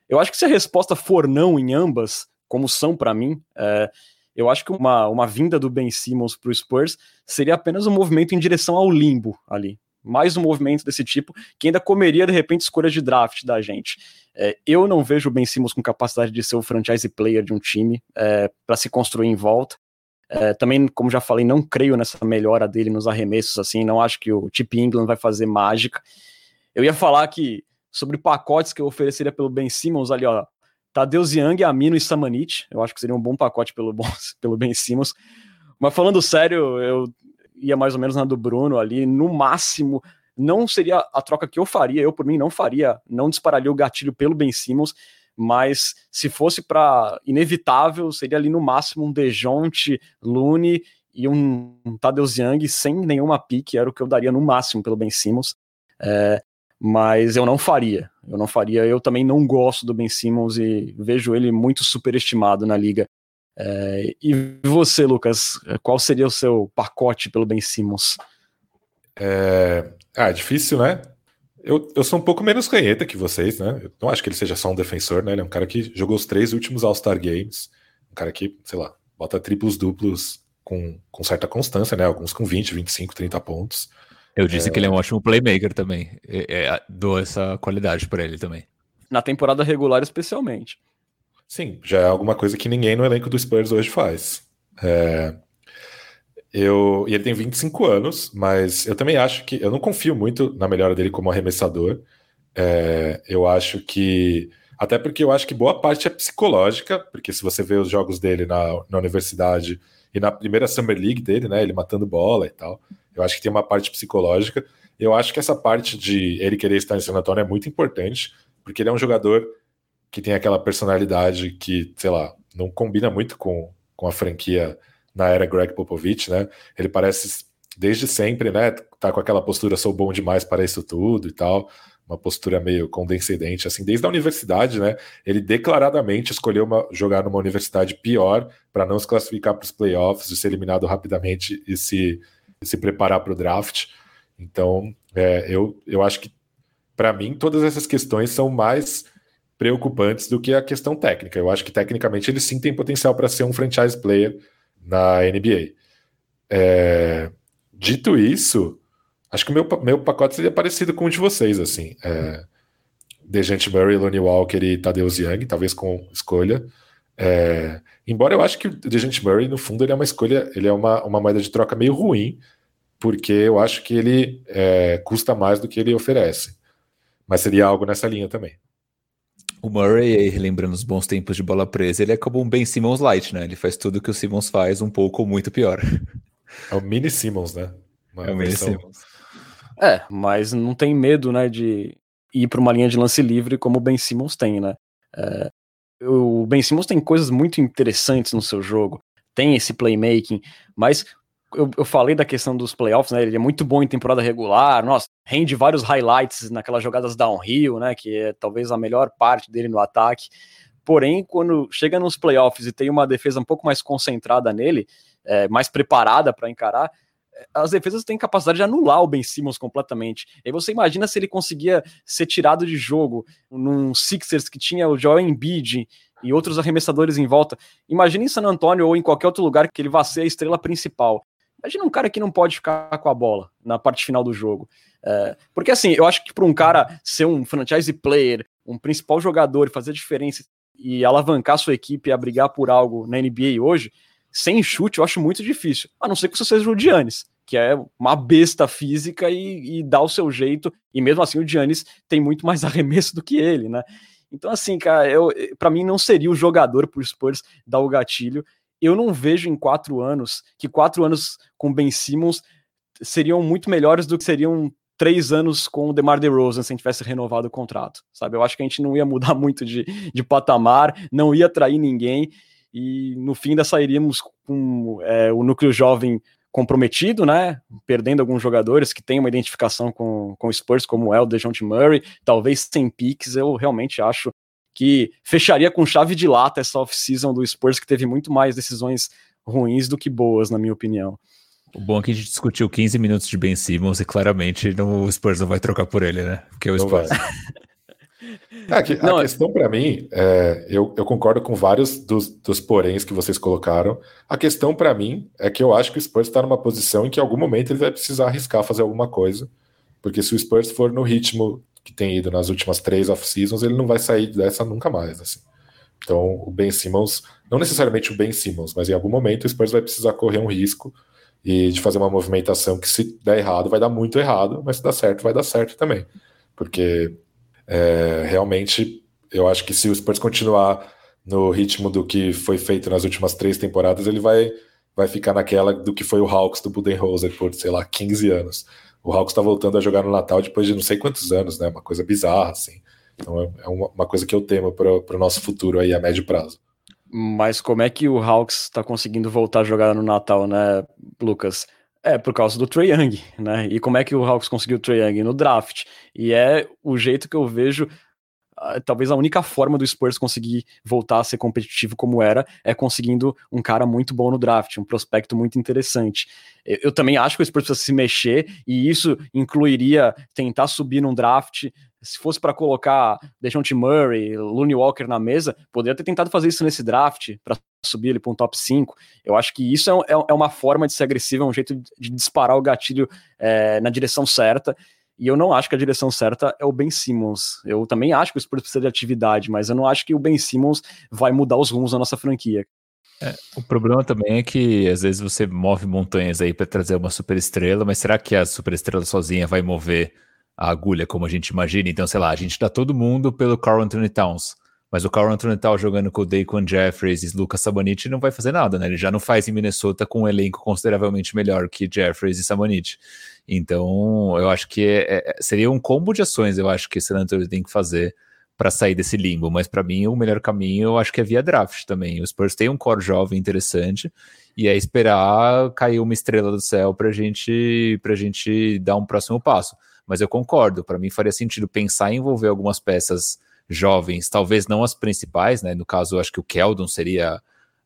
Eu acho que se a resposta for não em ambas, como são para mim, é, Eu acho que uma, uma vinda do Ben Simmons para o Spurs seria apenas um movimento em direção ao limbo ali. Mais um movimento desse tipo que ainda comeria, de repente, escolha de draft da gente. É, eu não vejo o Ben Simmons com capacidade de ser o franchise player de um time é, para se construir em volta. É, também, como já falei, não creio nessa melhora dele nos arremessos, assim, não acho que o Chip England vai fazer mágica. Eu ia falar que sobre pacotes que eu ofereceria pelo Ben Simmons ali, ó, Tadeusz Young, Amino e Samanit, eu acho que seria um bom pacote pelo, pelo Ben Simmons. Mas falando sério, eu ia mais ou menos na do Bruno ali, no máximo, não seria a troca que eu faria, eu por mim não faria, não dispararia o gatilho pelo Ben Simmons, mas se fosse para inevitável, seria ali no máximo um Dejonte, Lune e um, um Tadeusz Young sem nenhuma pique, era o que eu daria no máximo pelo Ben Simmons. É, mas eu não faria. Eu não faria. Eu também não gosto do Ben Simmons e vejo ele muito superestimado na liga. É, e você, Lucas, qual seria o seu pacote pelo Ben Simmons? É... Ah, difícil, né? Eu, eu sou um pouco menos ranheta que vocês, né? Eu não acho que ele seja só um defensor, né? Ele é um cara que jogou os três últimos All-Star Games. Um cara que, sei lá, bota triplos duplos com, com certa constância, né? Alguns com 20, 25, 30 pontos. Eu disse é... que ele é um ótimo playmaker também. É, é, dou essa qualidade para ele também. Na temporada regular, especialmente. Sim, já é alguma coisa que ninguém no elenco do Spurs hoje faz. É... Eu, e ele tem 25 anos, mas eu também acho que. Eu não confio muito na melhora dele como arremessador. É, eu acho que. Até porque eu acho que boa parte é psicológica, porque se você vê os jogos dele na, na universidade e na primeira Summer League dele, né? Ele matando bola e tal. Eu acho que tem uma parte psicológica. Eu acho que essa parte de ele querer estar em San Antonio é muito importante, porque ele é um jogador que tem aquela personalidade que, sei lá, não combina muito com, com a franquia na era Greg Popovich, né? Ele parece desde sempre, né? Tá com aquela postura sou bom demais para isso tudo e tal, uma postura meio condescendente, assim, desde a universidade, né? Ele declaradamente escolheu uma, jogar numa universidade pior para não se classificar para os playoffs, e ser eliminado rapidamente e se se preparar para o draft. Então, é, eu, eu acho que, para mim, todas essas questões são mais preocupantes do que a questão técnica. Eu acho que, tecnicamente, ele sim tem potencial para ser um franchise player na NBA. É, dito isso, acho que o meu, meu pacote seria parecido com o de vocês, assim. É, Dejante Murray, Lonnie Walker e Tadeusz Young, talvez com escolha. É, embora eu acho que o Dejante Murray, no fundo, ele é uma escolha, ele é uma, uma moeda de troca meio ruim, porque eu acho que ele é, custa mais do que ele oferece. Mas seria algo nessa linha também. O Murray, lembrando os bons tempos de bola presa, ele é como um Ben Simmons light, né? Ele faz tudo que o Simmons faz, um pouco ou muito pior. É o mini Simmons, né? Uma é o mini Simmons. É, mas não tem medo, né, de ir para uma linha de lance livre como o Ben Simmons tem, né? É, o Ben Simmons tem coisas muito interessantes no seu jogo, tem esse playmaking, mas eu, eu, falei da questão dos playoffs, né? Ele é muito bom em temporada regular, nossa, rende vários highlights naquelas jogadas downhill, né? Que é talvez a melhor parte dele no ataque. Porém, quando chega nos playoffs e tem uma defesa um pouco mais concentrada nele, é, mais preparada para encarar, as defesas têm capacidade de anular o Ben Simmons completamente. E você imagina se ele conseguia ser tirado de jogo num Sixers que tinha o Joel Embiid e outros arremessadores em volta. Imagina em San Antonio ou em qualquer outro lugar que ele vá ser a estrela principal. Imagina um cara que não pode ficar com a bola na parte final do jogo. É, porque assim, eu acho que para um cara ser um franchise player, um principal jogador e fazer diferença e alavancar sua equipe a brigar por algo na NBA hoje, sem chute eu acho muito difícil. A não ser que você seja o Giannis, que é uma besta física e, e dá o seu jeito. E mesmo assim o Giannis tem muito mais arremesso do que ele, né? Então, assim, cara, para mim não seria o jogador por Spurs dar o gatilho. Eu não vejo em quatro anos que quatro anos com Ben Simmons seriam muito melhores do que seriam três anos com o DeMar DeRozan se a gente tivesse renovado o contrato, sabe? Eu acho que a gente não ia mudar muito de, de patamar, não ia atrair ninguém e no fim ainda sairíamos com é, o núcleo jovem comprometido, né? Perdendo alguns jogadores que têm uma identificação com, com o Spurs, como é o DeJounte Murray, talvez sem picks, eu realmente acho que fecharia com chave de lata essa off-season do Spurs, que teve muito mais decisões ruins do que boas, na minha opinião. O bom é que a gente discutiu 15 minutos de Ben Simmons e claramente não, o Spurs não vai trocar por ele, né? Porque é o Spurs. É, que, Não, a questão para mim, é, eu, eu, concordo com vários dos, dos poréns que vocês colocaram. A questão para mim é que eu acho que o Spurs está numa posição em que em algum momento ele vai precisar arriscar fazer alguma coisa, porque se o Spurs for no ritmo que tem ido nas últimas três off-seasons, ele não vai sair dessa nunca mais. Assim. Então, o Ben Simmons, não necessariamente o Ben Simmons, mas em algum momento o Spurs vai precisar correr um risco e de fazer uma movimentação que se der errado vai dar muito errado, mas se dar certo vai dar certo também, porque é, realmente eu acho que se o Spurs continuar no ritmo do que foi feito nas últimas três temporadas, ele vai vai ficar naquela do que foi o Hawks do Budenholzer por, sei lá, 15 anos. O Hawks está voltando a jogar no Natal depois de não sei quantos anos, né? Uma coisa bizarra, assim. Então é, é uma, uma coisa que eu temo para o nosso futuro aí a médio prazo. Mas como é que o Hawks está conseguindo voltar a jogar no Natal, né, Lucas? É por causa do Trae Young, né? E como é que o Hawks conseguiu o Trae Young? No draft. E é o jeito que eu vejo talvez a única forma do Spurs conseguir voltar a ser competitivo como era é conseguindo um cara muito bom no draft, um prospecto muito interessante. Eu, eu também acho que o Spurs precisa se mexer e isso incluiria tentar subir num draft se fosse para colocar Dejounte Murray, Looney Walker na mesa, poderia ter tentado fazer isso nesse draft para subir ele para um top 5. Eu acho que isso é, é, é, uma forma de ser agressivo, é um jeito de disparar o gatilho é, na direção certa. E eu não acho que a direção certa é o Ben Simmons. Eu também acho que o Spurs precisa de atividade, mas eu não acho que o Ben Simmons vai mudar os rumos da nossa franquia. É, o problema também é que às vezes você move montanhas aí para trazer uma super estrela, mas será que a super estrela sozinha vai mover a agulha como a gente imagina. Então, sei lá, a gente dá todo mundo pelo Carl Anthony Towns. Mas o Carl Anthony Towns jogando com o Daquan Jeffries e Lucas Sabanit não vai fazer nada, né? Ele já não faz em Minnesota com um elenco consideravelmente melhor que Jeffries e Sabanit. Então, eu acho que é, é, seria um combo de ações, eu acho que esse Anthony tem que fazer para sair desse limbo. Mas para mim, o melhor caminho eu acho que é via draft também. O Spurs tem um core jovem interessante e é esperar cair uma estrela do céu para gente, a gente dar um próximo passo mas eu concordo, para mim faria sentido pensar em envolver algumas peças jovens, talvez não as principais, né? No caso, acho que o Keldon seria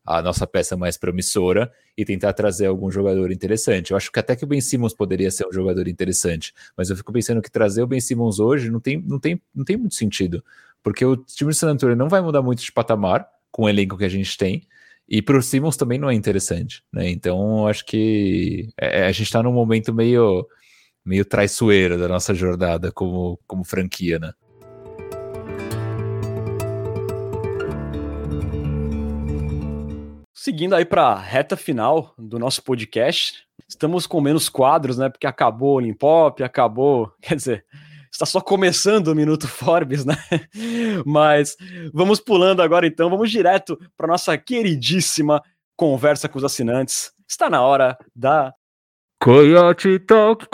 a nossa peça mais promissora e tentar trazer algum jogador interessante. Eu acho que até que o Ben Simmons poderia ser um jogador interessante, mas eu fico pensando que trazer o Ben Simmons hoje não tem, não tem, não tem muito sentido, porque o time de San Antonio não vai mudar muito de patamar com o elenco que a gente tem, e para o Simmons também não é interessante, né? Então acho que é, a gente está num momento meio meio traiçoeira da nossa jornada como, como franquia, né? Seguindo aí para a reta final do nosso podcast, estamos com menos quadros, né? Porque acabou o Olimpop, acabou, quer dizer, está só começando o Minuto Forbes, né? Mas vamos pulando agora então, vamos direto para nossa queridíssima conversa com os assinantes. Está na hora da Coyote Talk,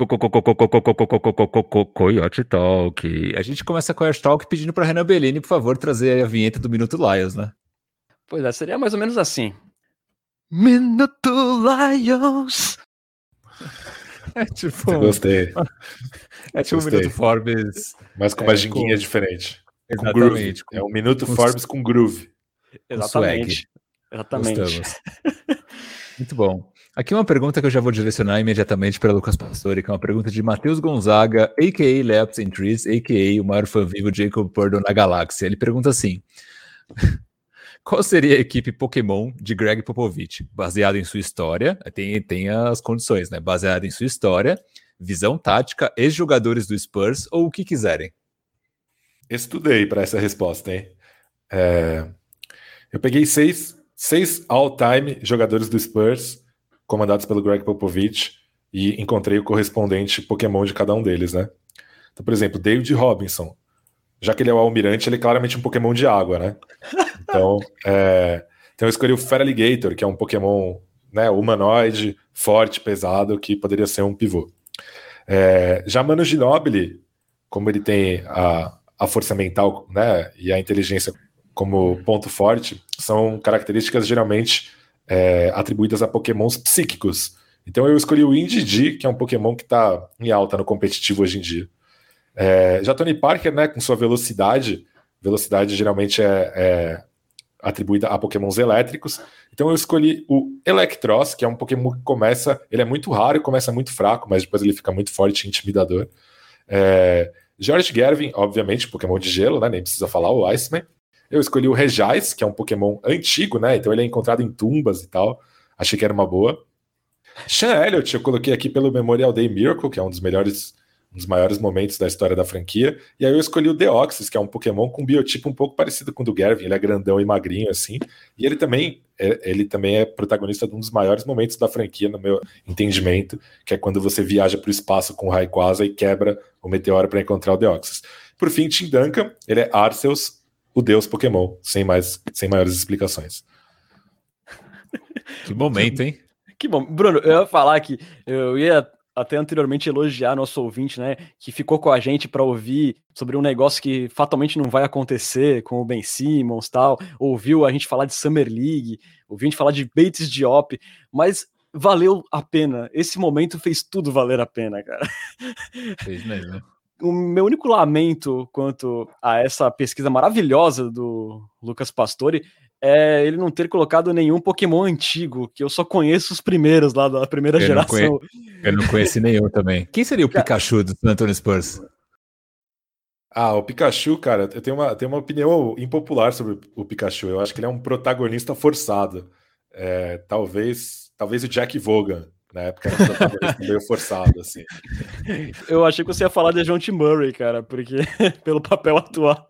Coyote Talk. A gente começa a Coyote Talk pedindo para Renan Bellini, por favor, trazer a vinheta do Minuto Lions, né? Pois é, seria mais ou menos assim. Minuto Lions. É tipo. Eu gostei. É tipo gostei. um Minuto Forbes. Mas com uma é, ginguinha com... diferente. Com groove. Com... É um Minuto com... Forbes com groove. Exatamente. Exatamente. Muito bom. Aqui uma pergunta que eu já vou direcionar imediatamente para Lucas Pastore, que é uma pergunta de Matheus Gonzaga, a.k.a. Laps and Trees, a.k.a. o maior fã vivo Jacob Purdle na galáxia. Ele pergunta assim, qual seria a equipe Pokémon de Greg Popovich? Baseado em sua história, tem, tem as condições, né? Baseado em sua história, visão tática, ex-jogadores do Spurs ou o que quiserem. Estudei para essa resposta, hein? É... Eu peguei seis, seis all-time jogadores do Spurs comandados pelo Greg Popovich, e encontrei o correspondente Pokémon de cada um deles, né? Então, por exemplo, David Robinson. Já que ele é o almirante, ele é claramente um Pokémon de água, né? Então, é... então eu escolhi o Feraligator, que é um Pokémon né, humanoide, forte, pesado, que poderia ser um pivô. É... Já Mano Ginobili, como ele tem a, a força mental né, e a inteligência como ponto forte, são características geralmente é, atribuídas a pokémons psíquicos. Então eu escolhi o Indigir, que é um pokémon que está em alta no competitivo hoje em dia. É, já Tony Parker, né, com sua velocidade, velocidade geralmente é, é atribuída a pokémons elétricos. Então eu escolhi o Electros, que é um pokémon que começa, ele é muito raro e começa muito fraco, mas depois ele fica muito forte e intimidador. É, George Gervin, obviamente, Pokémon de gelo, né? Nem precisa falar, o Iceman. Eu escolhi o Regis, que é um Pokémon antigo, né? Então ele é encontrado em tumbas e tal. Achei que era uma boa. Sean Elliott, eu coloquei aqui pelo Memorial Day Miracle, que é um dos melhores, um dos maiores momentos da história da franquia. E aí eu escolhi o Deoxys, que é um Pokémon com biotipo um pouco parecido com o do Gervin. Ele é grandão e magrinho, assim. E ele também, é, ele também é protagonista de um dos maiores momentos da franquia, no meu entendimento, que é quando você viaja para o espaço com o Rayquaza e quebra o meteoro para encontrar o Deoxys. Por fim, Tim Duncan, ele é Arceus, o deus Pokémon, sem, mais, sem maiores explicações. Que momento, hein? Que bom. Bruno, eu ia falar que eu ia até anteriormente elogiar nosso ouvinte, né, que ficou com a gente para ouvir sobre um negócio que fatalmente não vai acontecer com o Ben Simmons tal, ouviu a gente falar de Summer League, ouviu a gente falar de Bates Diop, mas valeu a pena. Esse momento fez tudo valer a pena, cara. Fez mesmo. O meu único lamento quanto a essa pesquisa maravilhosa do Lucas Pastore é ele não ter colocado nenhum Pokémon antigo, que eu só conheço os primeiros lá da primeira Eu não geração. Eu não conheci nenhum também. Quem seria o Pikachu do San Antonio Spurs? Ah, o Pikachu, cara, eu tenho uma, tenho uma opinião impopular sobre o Pikachu. Eu acho que ele é um protagonista forçado. É, talvez, talvez o Jack Vaughan, na época, era meio forçado, assim. Eu achei que você ia falar de John T. Murray, cara, porque pelo papel atual.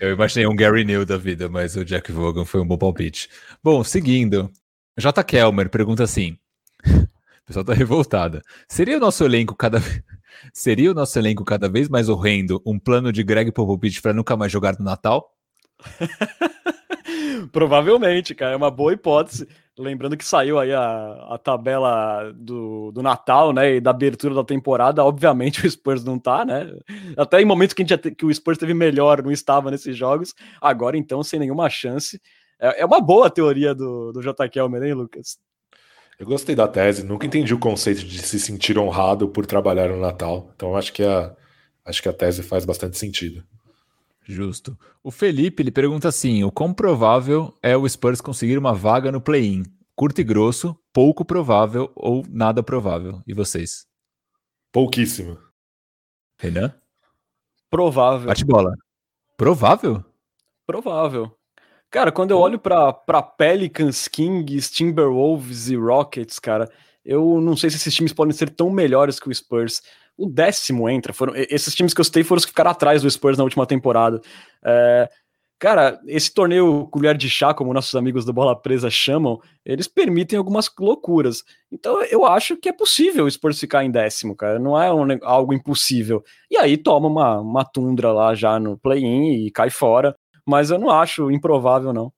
Eu imaginei um Gary New da vida, mas o Jack Vaughan foi um bom palpite. Bom, seguindo. J. Kelmer pergunta assim. O pessoal tá revoltada. Seria o nosso elenco cada Seria o nosso elenco cada vez mais horrendo um plano de Greg Popovich para nunca mais jogar no Natal? Provavelmente, cara, é uma boa hipótese. Lembrando que saiu aí a, a tabela do, do Natal, né, e da abertura da temporada, obviamente o Spurs não tá, né? Até em momentos que, a gente que o Spurs teve melhor, não estava nesses jogos. Agora, então, sem nenhuma chance. É, é uma boa teoria do, do J. Kelmer, hein, Lucas? Eu gostei da tese, nunca entendi o conceito de se sentir honrado por trabalhar no Natal. Então acho que a, acho que a tese faz bastante sentido. Justo. O Felipe ele pergunta assim: o quão provável é o Spurs conseguir uma vaga no play-in? Curto e grosso, pouco provável ou nada provável. E vocês? Pouquíssimo. Renan? Provável. Bate bola. Provável? Provável. Cara, quando eu olho pra, pra Pelicans, Kings, Timberwolves e Rockets, cara, eu não sei se esses times podem ser tão melhores que o Spurs. O décimo entra. Foram, esses times que eu citei foram os que ficaram atrás do Spurs na última temporada. É, cara, esse torneio colher de chá, como nossos amigos do Bola Presa chamam, eles permitem algumas loucuras. Então eu acho que é possível o Spurs ficar em décimo, cara. Não é um algo impossível. E aí toma uma, uma tundra lá já no play-in e cai fora mas eu não acho improvável, não.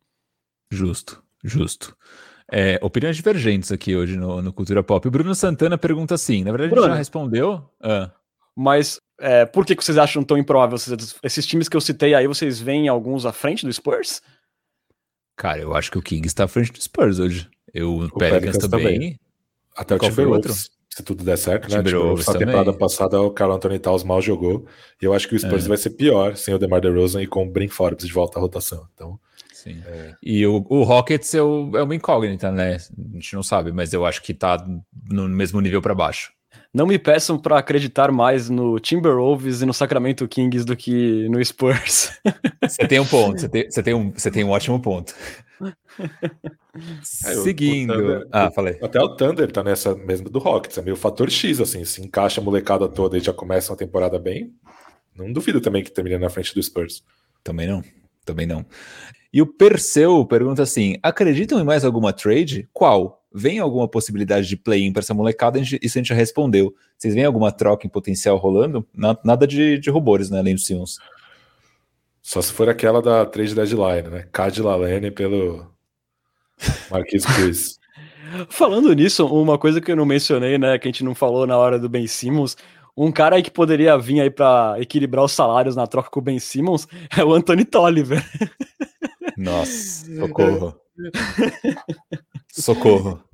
Justo, justo. É, opiniões divergentes aqui hoje no, no Cultura Pop. O Bruno Santana pergunta assim: na verdade, Bruno. já respondeu. Ah, Mas é, por que, que vocês acham tão improvável? Esses times que eu citei aí, vocês veem alguns à frente do Spurs? cara, eu acho que o Kings está à frente do Spurs hoje. Eu, o O Pelicans, Pelicans também. também. Até o Timberwolves, se tudo der certo, né? Timberwolves Timberwolves na também. temporada passada o Carl Anthony Towns mal jogou. E eu acho que o Spurs É. vai ser pior sem o DeMar DeRozan e com o Brin Forbes de volta à rotação. Então, Sim. É. E o, o Rockets é, o- é uma incógnita, né? A gente não sabe, mas eu acho que tá no mesmo nível para baixo. Não me peçam para acreditar mais no Timberwolves e no Sacramento Kings do que no Spurs. Você tem um ponto, você tem, você tem um, você tem um ótimo ponto. É, Seguindo. o Thunder- ah, falei. até o Thunder tá nessa mesma do Rockets. É meio fator X, assim. Se encaixa a molecada toda e já começa uma temporada bem, não duvido também que termine na frente do Spurs. Também não. Também não. E o Perseu pergunta assim: acreditam em mais alguma trade? Qual? Vem alguma possibilidade de play-in para essa molecada? A gente- Isso a gente já respondeu. Vocês veem alguma troca em potencial rolando? Na- Nada de, de rumores, né? Além do Simmons. Só se for aquela da trade deadline, né? Cad Lalane pelo Marquis Cruz. Falando nisso, uma coisa que eu não mencionei, né, que a gente não falou na hora do Ben Simmons, um cara aí que poderia vir aí para equilibrar os salários na troca com o Ben Simmons é o Anthony Tolliver. Nossa, socorro. socorro.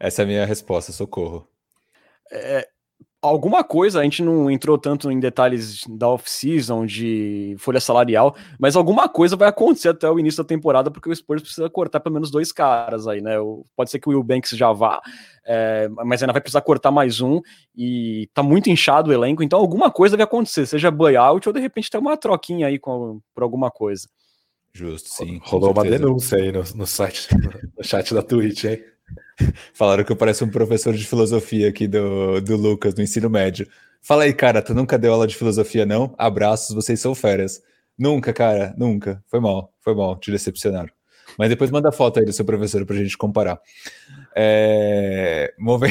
Essa é a minha resposta, socorro. É, alguma coisa, a gente não entrou tanto em detalhes da off-season, de folha salarial, mas alguma coisa vai acontecer até o início da temporada, porque o Spurs precisa cortar pelo menos dois caras aí, né? Pode ser que o Will Banks já vá, é, mas ainda vai precisar cortar mais um, e tá muito inchado o elenco, então alguma coisa vai acontecer, seja buyout ou de repente ter uma troquinha aí com, por alguma coisa. Justo, sim. Rolou uma denúncia aí no, no site, no chat da Twitch, hein? Falaram que eu pareço um professor de filosofia aqui do, do Lucas, no ensino médio. Fala aí, cara, tu nunca deu aula de filosofia, não? Abraços, vocês são férias. Nunca, cara, nunca. Foi mal, foi mal, te decepcionaram. Mas depois manda foto aí do seu professor pra gente comparar. É... Mover...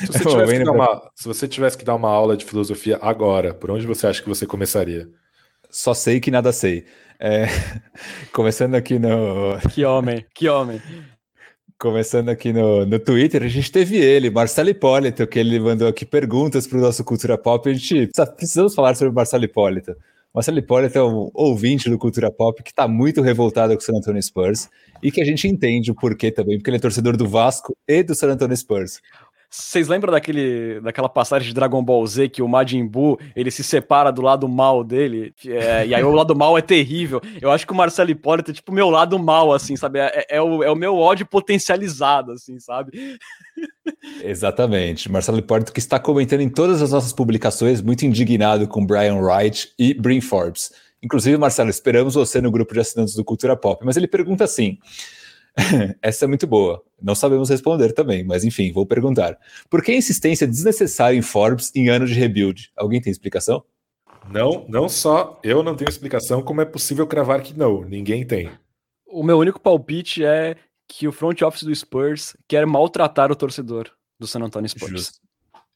Se você, tivesse pra... uma... Se você tivesse que dar uma aula de filosofia agora, por onde você acha que você começaria? Só sei que nada sei. É... Começando aqui no. Que homem, que homem. Começando aqui no, no Twitter, a gente teve ele, Marcelo Hipólito, que ele mandou aqui perguntas para o nosso Cultura Pop. A gente precisamos falar sobre o Marcelo Hipólito. Marcelo Hipólito é um ouvinte do Cultura Pop que está muito revoltado com o San Antonio Spurs e que a gente entende o porquê também, porque ele é torcedor do Vasco e do San Antonio Spurs. Vocês lembram daquele, daquela passagem de Dragon Ball Z que o Majin Buu ele se separa do lado mal dele? É, e aí o lado mal é terrível. Eu acho que o Marcelo Hipólito é tipo meu lado mal, assim, sabe? É, é, o, é o meu ódio potencializado, assim, sabe? Exatamente. Marcelo Hipólito que está comentando em todas as nossas publicações, muito indignado com Brian Wright e Brin Forbes. Inclusive, Marcelo, esperamos você no grupo de assinantes do Cultura Pop. Mas ele pergunta assim. Essa é muito boa. Não sabemos responder também, mas enfim, vou perguntar. Por que a insistência desnecessária em Forbes em ano de rebuild? Alguém tem explicação? Não, não só eu não tenho explicação, como é possível cravar que não. Ninguém tem. O meu único palpite é que o front office do Spurs quer maltratar o torcedor do San Antonio Spurs. Justo.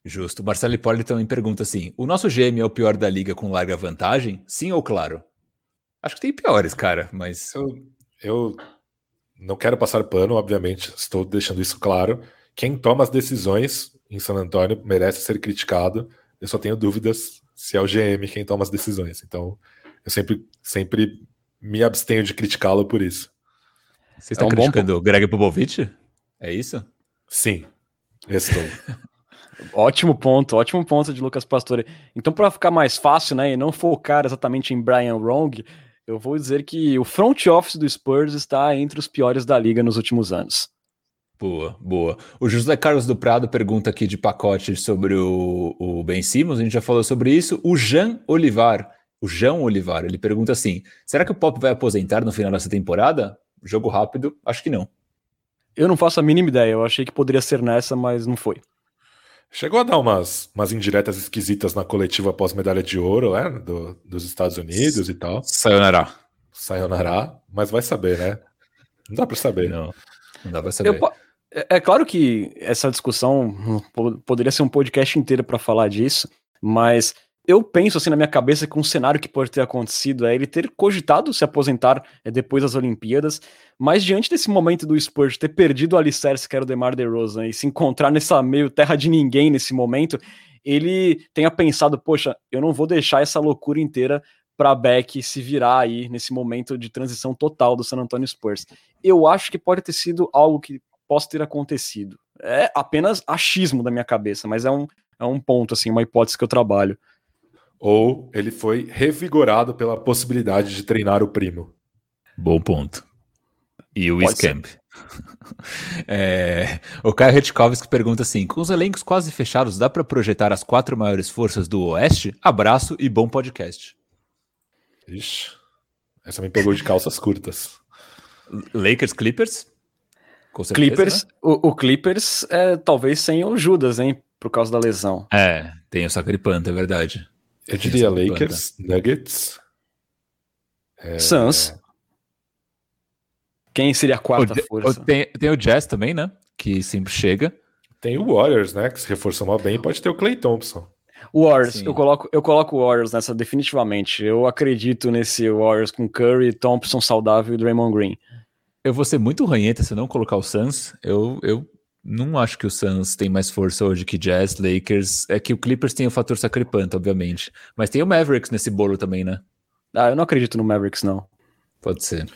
Justo. Marcelo Hipólito também pergunta assim: o nosso GM é o pior da liga com larga vantagem? Sim ou claro? Acho que tem piores, cara, mas. Eu, eu não quero passar pano, obviamente, estou deixando isso claro. Quem toma as decisões em San Antônio merece ser criticado. Eu só tenho dúvidas se é o GM quem toma as decisões. Então, eu sempre, sempre me abstenho de criticá-lo por isso. Vocês estão é um criticando o Greg Popovich? É isso? Sim, estou. ótimo ponto, ótimo ponto de Lucas Pastore. Então, para ficar mais fácil, né, e não focar exatamente em Brian Wrong, eu vou dizer que o front office do Spurs está entre os piores da liga nos últimos anos. Boa, boa. O José Carlos do Prado pergunta aqui de pacote sobre o, o Ben Simmons, a gente já falou sobre isso. O Jean Olivar, o Jean Olivar, ele pergunta assim: será que o Pop vai aposentar no final dessa temporada? Jogo rápido, acho que não. Eu não faço a mínima ideia, eu achei que poderia ser nessa, mas não foi. Chegou a dar umas, umas indiretas esquisitas na coletiva após medalha de ouro, né? Do, dos Estados Unidos e tal. Sayonara. Sayonara, mas vai saber, né? Não dá para saber. Não, não dá para saber. Eu, é, é claro que essa discussão poderia ser um podcast inteiro para falar disso, mas eu penso assim na minha cabeça que um cenário que pode ter acontecido é ele ter cogitado se aposentar é, depois das Olimpíadas, mas diante desse momento do Spurs ter perdido o alicerce que era o DeMar DeRozan e se encontrar nessa meio terra de ninguém nesse momento, ele tenha pensado, poxa, eu não vou deixar essa loucura inteira para Beck se virar aí nesse momento de transição total do San Antonio Spurs. Eu acho que pode ter sido algo que possa ter acontecido. É apenas achismo da minha cabeça, mas é um, é um ponto, assim, uma hipótese que eu trabalho ou ele foi revigorado pela possibilidade de treinar o primo. Bom ponto. E o Scamp. é, o Caio Retkovski pergunta assim: com os elencos quase fechados, dá para projetar as quatro maiores forças do Oeste? Abraço e bom podcast. Ixi, essa me pegou de calças curtas. Lakers Clippers? Certeza, Clippers, né? o, o, Clippers é talvez sem o Judas, hein? Por causa da lesão. É, tem o Sacripanta, é verdade. Eu diria Lakers, Nuggets. É... Suns. Quem seria a quarta o, força? Tem, tem, o Jazz também, né? Que sempre chega. Tem o Warriors, né? Que se reforçou mal bem. Pode ter o Clay Thompson. Warriors, eu coloco, eu coloco o Warriors nessa definitivamente. Eu acredito nesse Warriors com Curry, Thompson saudável e Draymond Green. Eu vou ser muito ranheta se não colocar o Suns. Eu, eu não acho que o Suns tem mais força hoje que Jazz, Lakers. É que o Clippers tem o fator sacripante, obviamente. Mas tem o Mavericks nesse bolo também, né? Ah, eu não acredito no Mavericks, não. Pode ser.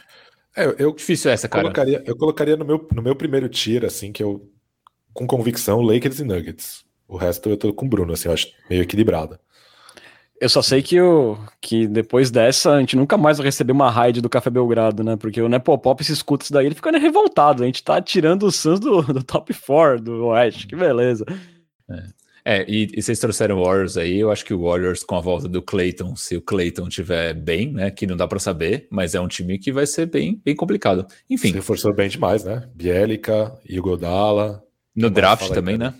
É, eu, Difícil essa, cara. Colocaria, eu colocaria no meu, no meu primeiro tier, assim, que eu, com convicção, Lakers e Nuggets. O resto eu tô com o Bruno, assim, eu acho meio equilibrado. Eu só sei que, o, que depois dessa a gente nunca mais vai receber uma raid do Café Belgrado, né? Porque o Nepopop se escuta isso daí, ele fica revoltado. A gente tá tirando o Suns do, do top 4 do Oeste, que beleza. É. É, e, e, vocês trouxeram Warriors aí, eu acho que o Warriors com a volta do Clayton, se o Clayton tiver bem, né, que não dá para saber, mas é um time que vai ser bem, bem complicado. Enfim. Se reforçou bem demais, né? Bielica, Igodala. No draft também, aí, né?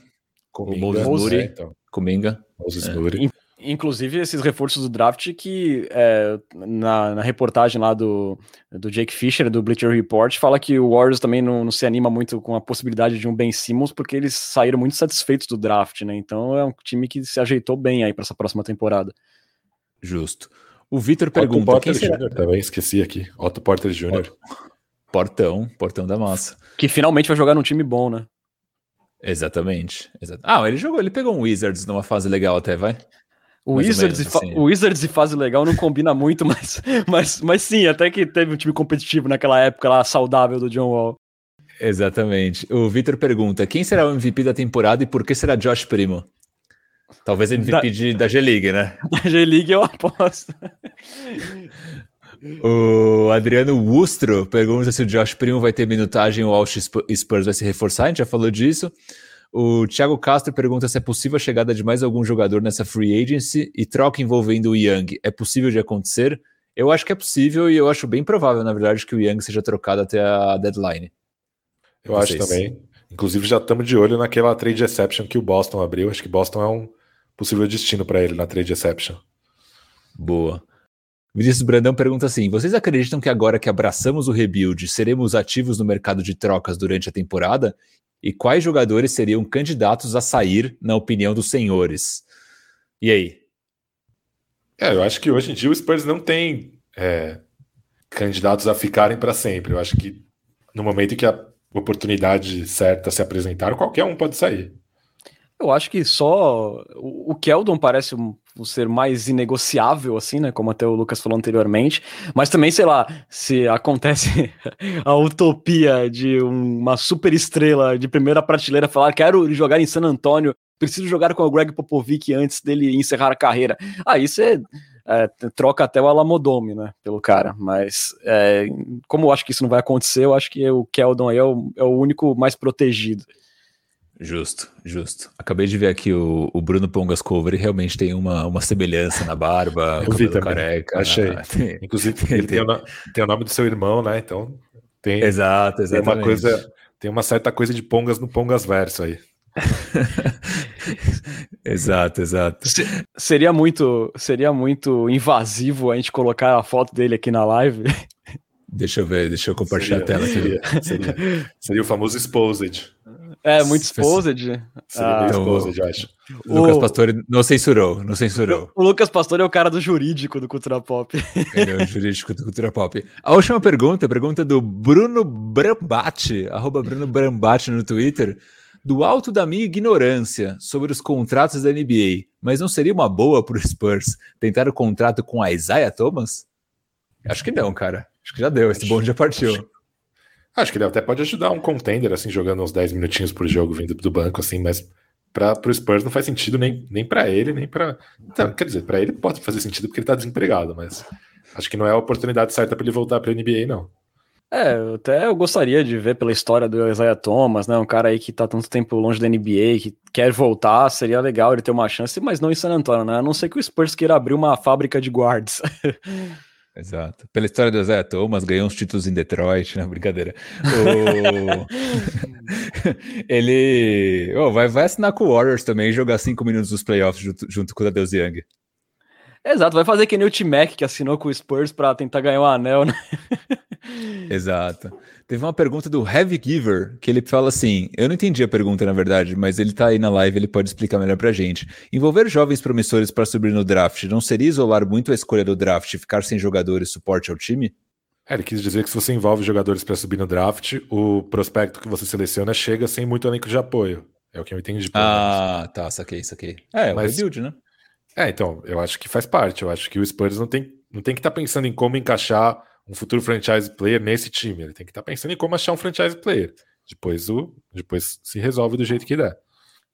Cominga, o Moses Nuri, é, então. Cominga. Moses é. Nuri. Inclusive, esses reforços do draft que é, na, na, reportagem lá do, do Jake Fisher, do Bleacher Report, fala que o Warriors também não, não, se anima muito com a possibilidade de um Ben Simmons, porque eles saíram muito satisfeitos do draft, né? Então é um time que se ajeitou bem aí para essa próxima temporada. Justo. O Vitor pergunta. Otto Porter Jr. também, esqueci aqui. Otto Porter Jr. Portão, portão da massa. Que finalmente vai jogar num time bom, né? Exatamente. Exatamente. Ah, ele jogou, ele pegou um Wizards numa fase legal até, vai? O Wizards, menos, assim. o Wizards e fase legal não combina muito, mas, mas, mas sim, até que teve um time competitivo naquela época lá, saudável do John Wall. Exatamente. O Victor pergunta: quem será o MVP da temporada e por que será Josh Primo? Talvez MVP da, de, da G-League, né? Da G-League eu aposto. O Adriano Wustro pergunta se o Josh Primo vai ter minutagem ou o Spurs vai se reforçar, a gente já falou disso. O Thiago Castro pergunta se é possível a chegada de mais algum jogador nessa free agency e troca envolvendo o Young. É possível de acontecer? Eu acho que é possível e eu acho bem provável, na verdade, que o Young seja trocado até a deadline. Eu acho também. Inclusive, já estamos de olho naquela trade exception que o Boston abriu. Acho que Boston é um possível destino para ele na trade exception. Boa. Vinícius Brandão pergunta assim: vocês acreditam que agora que abraçamos o rebuild, seremos ativos no mercado de trocas durante a temporada? E quais jogadores seriam candidatos a sair, na opinião dos senhores? E aí? É, eu acho que hoje em dia o Spurs não tem é, candidatos a ficarem para sempre. Eu acho que no momento em que a oportunidade certa se apresentar, qualquer um pode sair. Eu acho que só o Keldon parece um, ser mais inegociável, assim, né? Como até o Lucas falou anteriormente. Mas também, sei lá, se acontece a utopia de uma super estrela de primeira prateleira falar quero jogar em San Antônio, preciso jogar com o Greg Popovic antes dele encerrar a carreira. Aí você é, troca até o Alamodome, né? Pelo cara. Mas é, como eu acho que isso não vai acontecer, eu acho que o Keldon aí é o, é o único mais protegido. Justo, justo. Acabei de ver aqui o, o Bruno Pongas Cover e realmente tem uma, uma semelhança na barba, Eu vi também. careca. Achei. Tem, Inclusive, ele tem, o, tem o nome do seu irmão, né? Então tem, exato, exatamente. tem uma coisa, tem uma certa coisa de Pongas no Pongas verso aí. exato, exato. Seria muito, seria muito invasivo a gente colocar a foto dele aqui na live. Deixa eu ver, deixa eu compartilhar seria, a tela aqui. Seria, seria, seria o famoso exposed. É, muito exposed. Seria ah, exposed, eu acho. O Lucas Pastore não censurou, não censurou. O Lucas Pastore é o cara do jurídico do Cultura Pop. Ele é o jurídico do Cultura Pop. A última pergunta, pergunta do Bruno Brambate, arroba Bruno Brambate no Twitter. Do alto da minha ignorância sobre os contratos da NBA, mas não seria uma boa para o Spurs tentar o contrato com a Isaiah Thomas? Acho que não, cara. Acho que já deu, esse bonde já partiu. Acho que ele até pode ajudar um contender, assim, jogando uns 10 minutinhos por jogo vindo do banco, assim, mas para o Spurs não faz sentido nem, nem para ele, nem para. Então, quer dizer, para ele pode fazer sentido porque ele tá desempregado, mas acho que não é a oportunidade certa para ele voltar para NBA, não. É, até eu gostaria de ver pela história do Isaiah Thomas, né? Um cara aí que tá tanto tempo longe da NBA, que quer voltar, seria legal ele ter uma chance, mas não em San Antonio, né? A não ser que o Spurs queira abrir uma fábrica de guards. Exato. Pela história do Zé Thomas, ganhou uns títulos em Detroit, né? Brincadeira. O... ele oh, vai, vai assinar com o Warriors também e jogar cinco minutos dos playoffs junto, junto com o Deus Young. Exato, vai fazer que nem o T-Mac que assinou com o Spurs para tentar ganhar o um anel, né? Exato. Teve uma pergunta do Heavy Giver, que ele fala assim: eu não entendi a pergunta, na verdade, mas ele tá aí na live, ele pode explicar melhor pra gente. Envolver jovens promissores para subir no draft não seria isolar muito a escolha do draft e ficar sem jogadores suporte ao time? É, ele quis dizer que se você envolve jogadores para subir no draft, o prospecto que você seleciona chega sem muito elenco de apoio. É o que eu entendi. Ah, tá, saquei, saquei. É, é o rebuild, né? É, então, eu acho que faz parte. Eu acho que o Spurs não tem, não tem que estar tá pensando em como encaixar um futuro franchise player nesse time. Ele tem que estar tá pensando em como achar um franchise player. Depois, o, depois se resolve do jeito que der.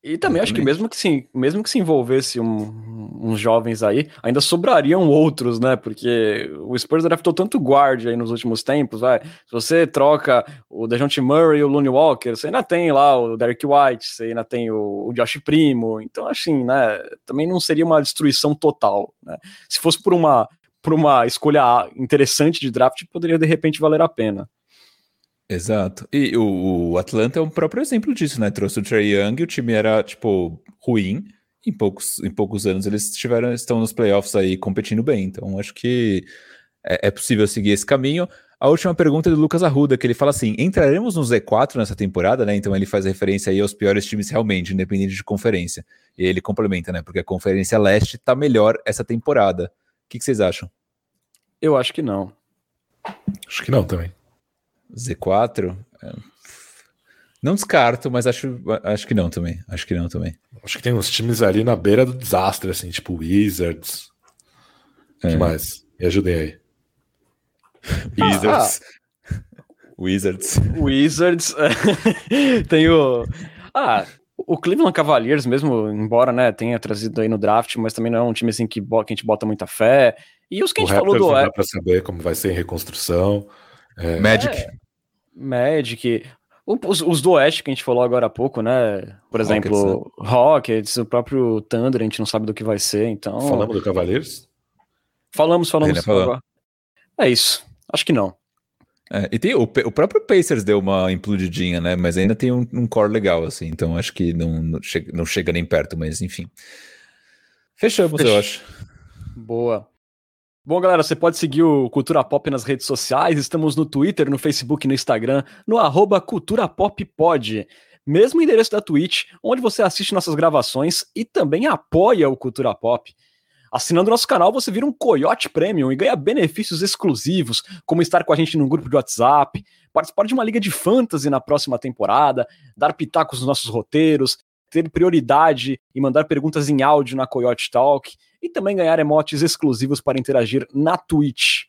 E também acho que mesmo que sim, mesmo que se envolvesse um, uns jovens aí, ainda sobrariam outros, né? Porque o Spurs draftou tanto guard aí nos últimos tempos, vai. Se você troca o Dejounte Murray e o Looney Walker, você ainda tem lá o Derek White, você ainda tem o, o Josh Primo. Então, assim, né? Também não seria uma destruição total, né? Se fosse por uma por uma escolha interessante de draft, poderia de repente valer a pena. Exato. E o, o, Atlanta é um próprio exemplo disso, né? Trouxe o Trey Young e o time era, tipo, ruim. Em poucos, em poucos anos eles tiveram, estão nos playoffs aí competindo bem. Então acho que é, é possível seguir esse caminho. A última pergunta é do Lucas Arruda, que ele fala assim: entraremos no Z4 nessa temporada, né? Então ele faz referência aí aos piores times realmente, independente de conferência. E ele complementa, né? Porque a Conferência Leste tá melhor essa temporada. O que, que vocês acham? Eu acho que não. Acho que não também. Z4? É, não descarto, mas acho, acho que não também. Acho que não também. Acho que tem uns times ali na beira do desastre, assim, tipo Wizards. O é. que mais? Me ajudem aí. Wizards. Ah. Wizards. Wizards. tem o. Ah, o Cleveland Cavaliers, mesmo, embora né, tenha trazido aí no draft, mas também não é um time assim que, que a gente bota muita fé. E os que a gente falou do. Não dá pra saber como vai ser em reconstrução. É... Magic. É, Magic. Os, os, do Oeste que a gente falou agora há pouco, né? Por exemplo, Rockets, né? Rockets, o próprio Thunder, a gente não sabe do que vai ser, então. Falamos do Cavaleiros? Falamos, falamos. É isso. Acho que não. É, e tem o, o, próprio Pacers deu uma implodidinha, né? Mas ainda tem um, um core legal, assim. Então acho que não, não, chega, não chega nem perto, mas enfim. Fechamos, Fech... eu acho. Boa. Bom, galera, você pode seguir o Cultura Pop nas redes sociais. Estamos no Twitter, no Facebook e no Instagram, no arroba Cultura Pop Pod. Mesmo endereço da Twitch, onde você assiste nossas gravações e também apoia o Cultura Pop. Assinando nosso canal, você vira um Coyote Premium e ganha benefícios exclusivos, como estar com a gente num grupo de WhatsApp, participar de uma liga de fantasy na próxima temporada, dar pitacos nos nossos roteiros, ter prioridade e mandar perguntas em áudio na Coyote Talk e também ganhar emotes exclusivos para interagir na Twitch.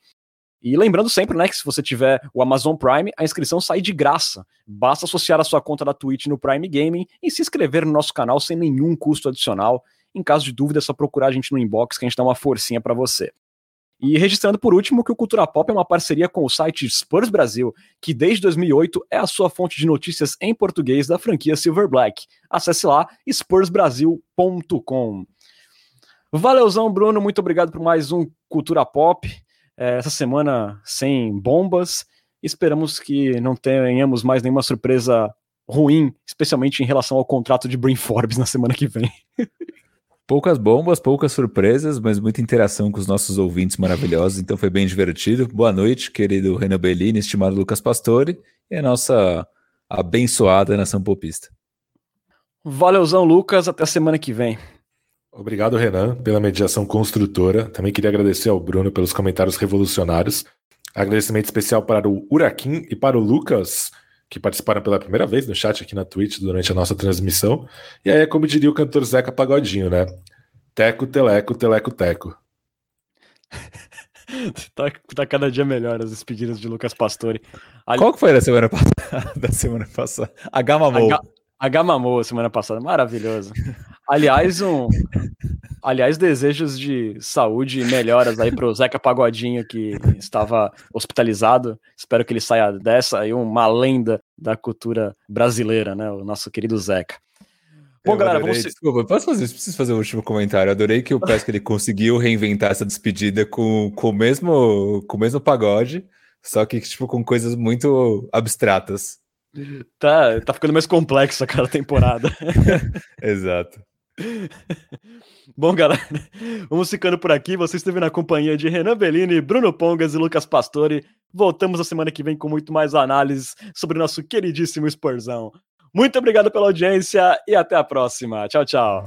E lembrando sempre, né, que se você tiver o Amazon Prime, a inscrição sai de graça. Basta associar a sua conta da Twitch no Prime Gaming e se inscrever no nosso canal sem nenhum custo adicional. Em caso de dúvida, é só procurar a gente no inbox que a gente dá uma forcinha para você. E registrando por último que o Cultura Pop é uma parceria com o site Spurs Brasil, que desde 2008 é a sua fonte de notícias em português da franquia Silver Black. Acesse lá spursbrasil.com. Valeuzão, Bruno, muito obrigado por mais um Cultura Pop. É, essa semana sem bombas. Esperamos que não tenhamos mais nenhuma surpresa ruim, especialmente em relação ao contrato de Brin Forbes na semana que vem. Poucas bombas, poucas surpresas, mas muita interação com os nossos ouvintes maravilhosos, então foi bem divertido. Boa noite, querido Renan Bellini, estimado Lucas Pastore, e a nossa abençoada nação popista. Valeuzão, Lucas, até a semana que vem. Obrigado, Renan, pela mediação construtora. Também queria agradecer ao Bruno pelos comentários revolucionários. Agradecimento especial para o Uraquim e para o Lucas, que participaram pela primeira vez no chat aqui na Twitch durante a nossa transmissão. E aí é como diria o cantor Zeca Pagodinho, né? Teco, teleco, teleco, teco. tá, tá, cada dia melhor as despedidas de Lucas Pastore. Ali... Qual que foi da semana passada? da semana passada? A Gama H, H Mamou semana passada, maravilhoso. Aliás, um, aliás, desejos de saúde e melhoras aí pro Zeca Pagodinho que estava hospitalizado. Espero que ele saia dessa aí uma lenda da cultura brasileira, né? O nosso querido Zeca. Bom, Eu galera, adorei, vamos... Desculpa, posso fazer, preciso fazer um último comentário. Eu adorei que o que ele conseguiu reinventar essa despedida com, com, o mesmo, com o mesmo pagode, só que tipo com coisas muito abstratas. Tá, tá ficando mais complexo aquela temporada. Exato. Bom, galera, vamos ficando por aqui. Você esteve na companhia de Renan Bellini, Bruno Pongas e Lucas Pastore. Voltamos a semana que vem com muito mais análises sobre nosso queridíssimo Sporzão. Muito obrigado pela audiência e até a próxima. Tchau, tchau.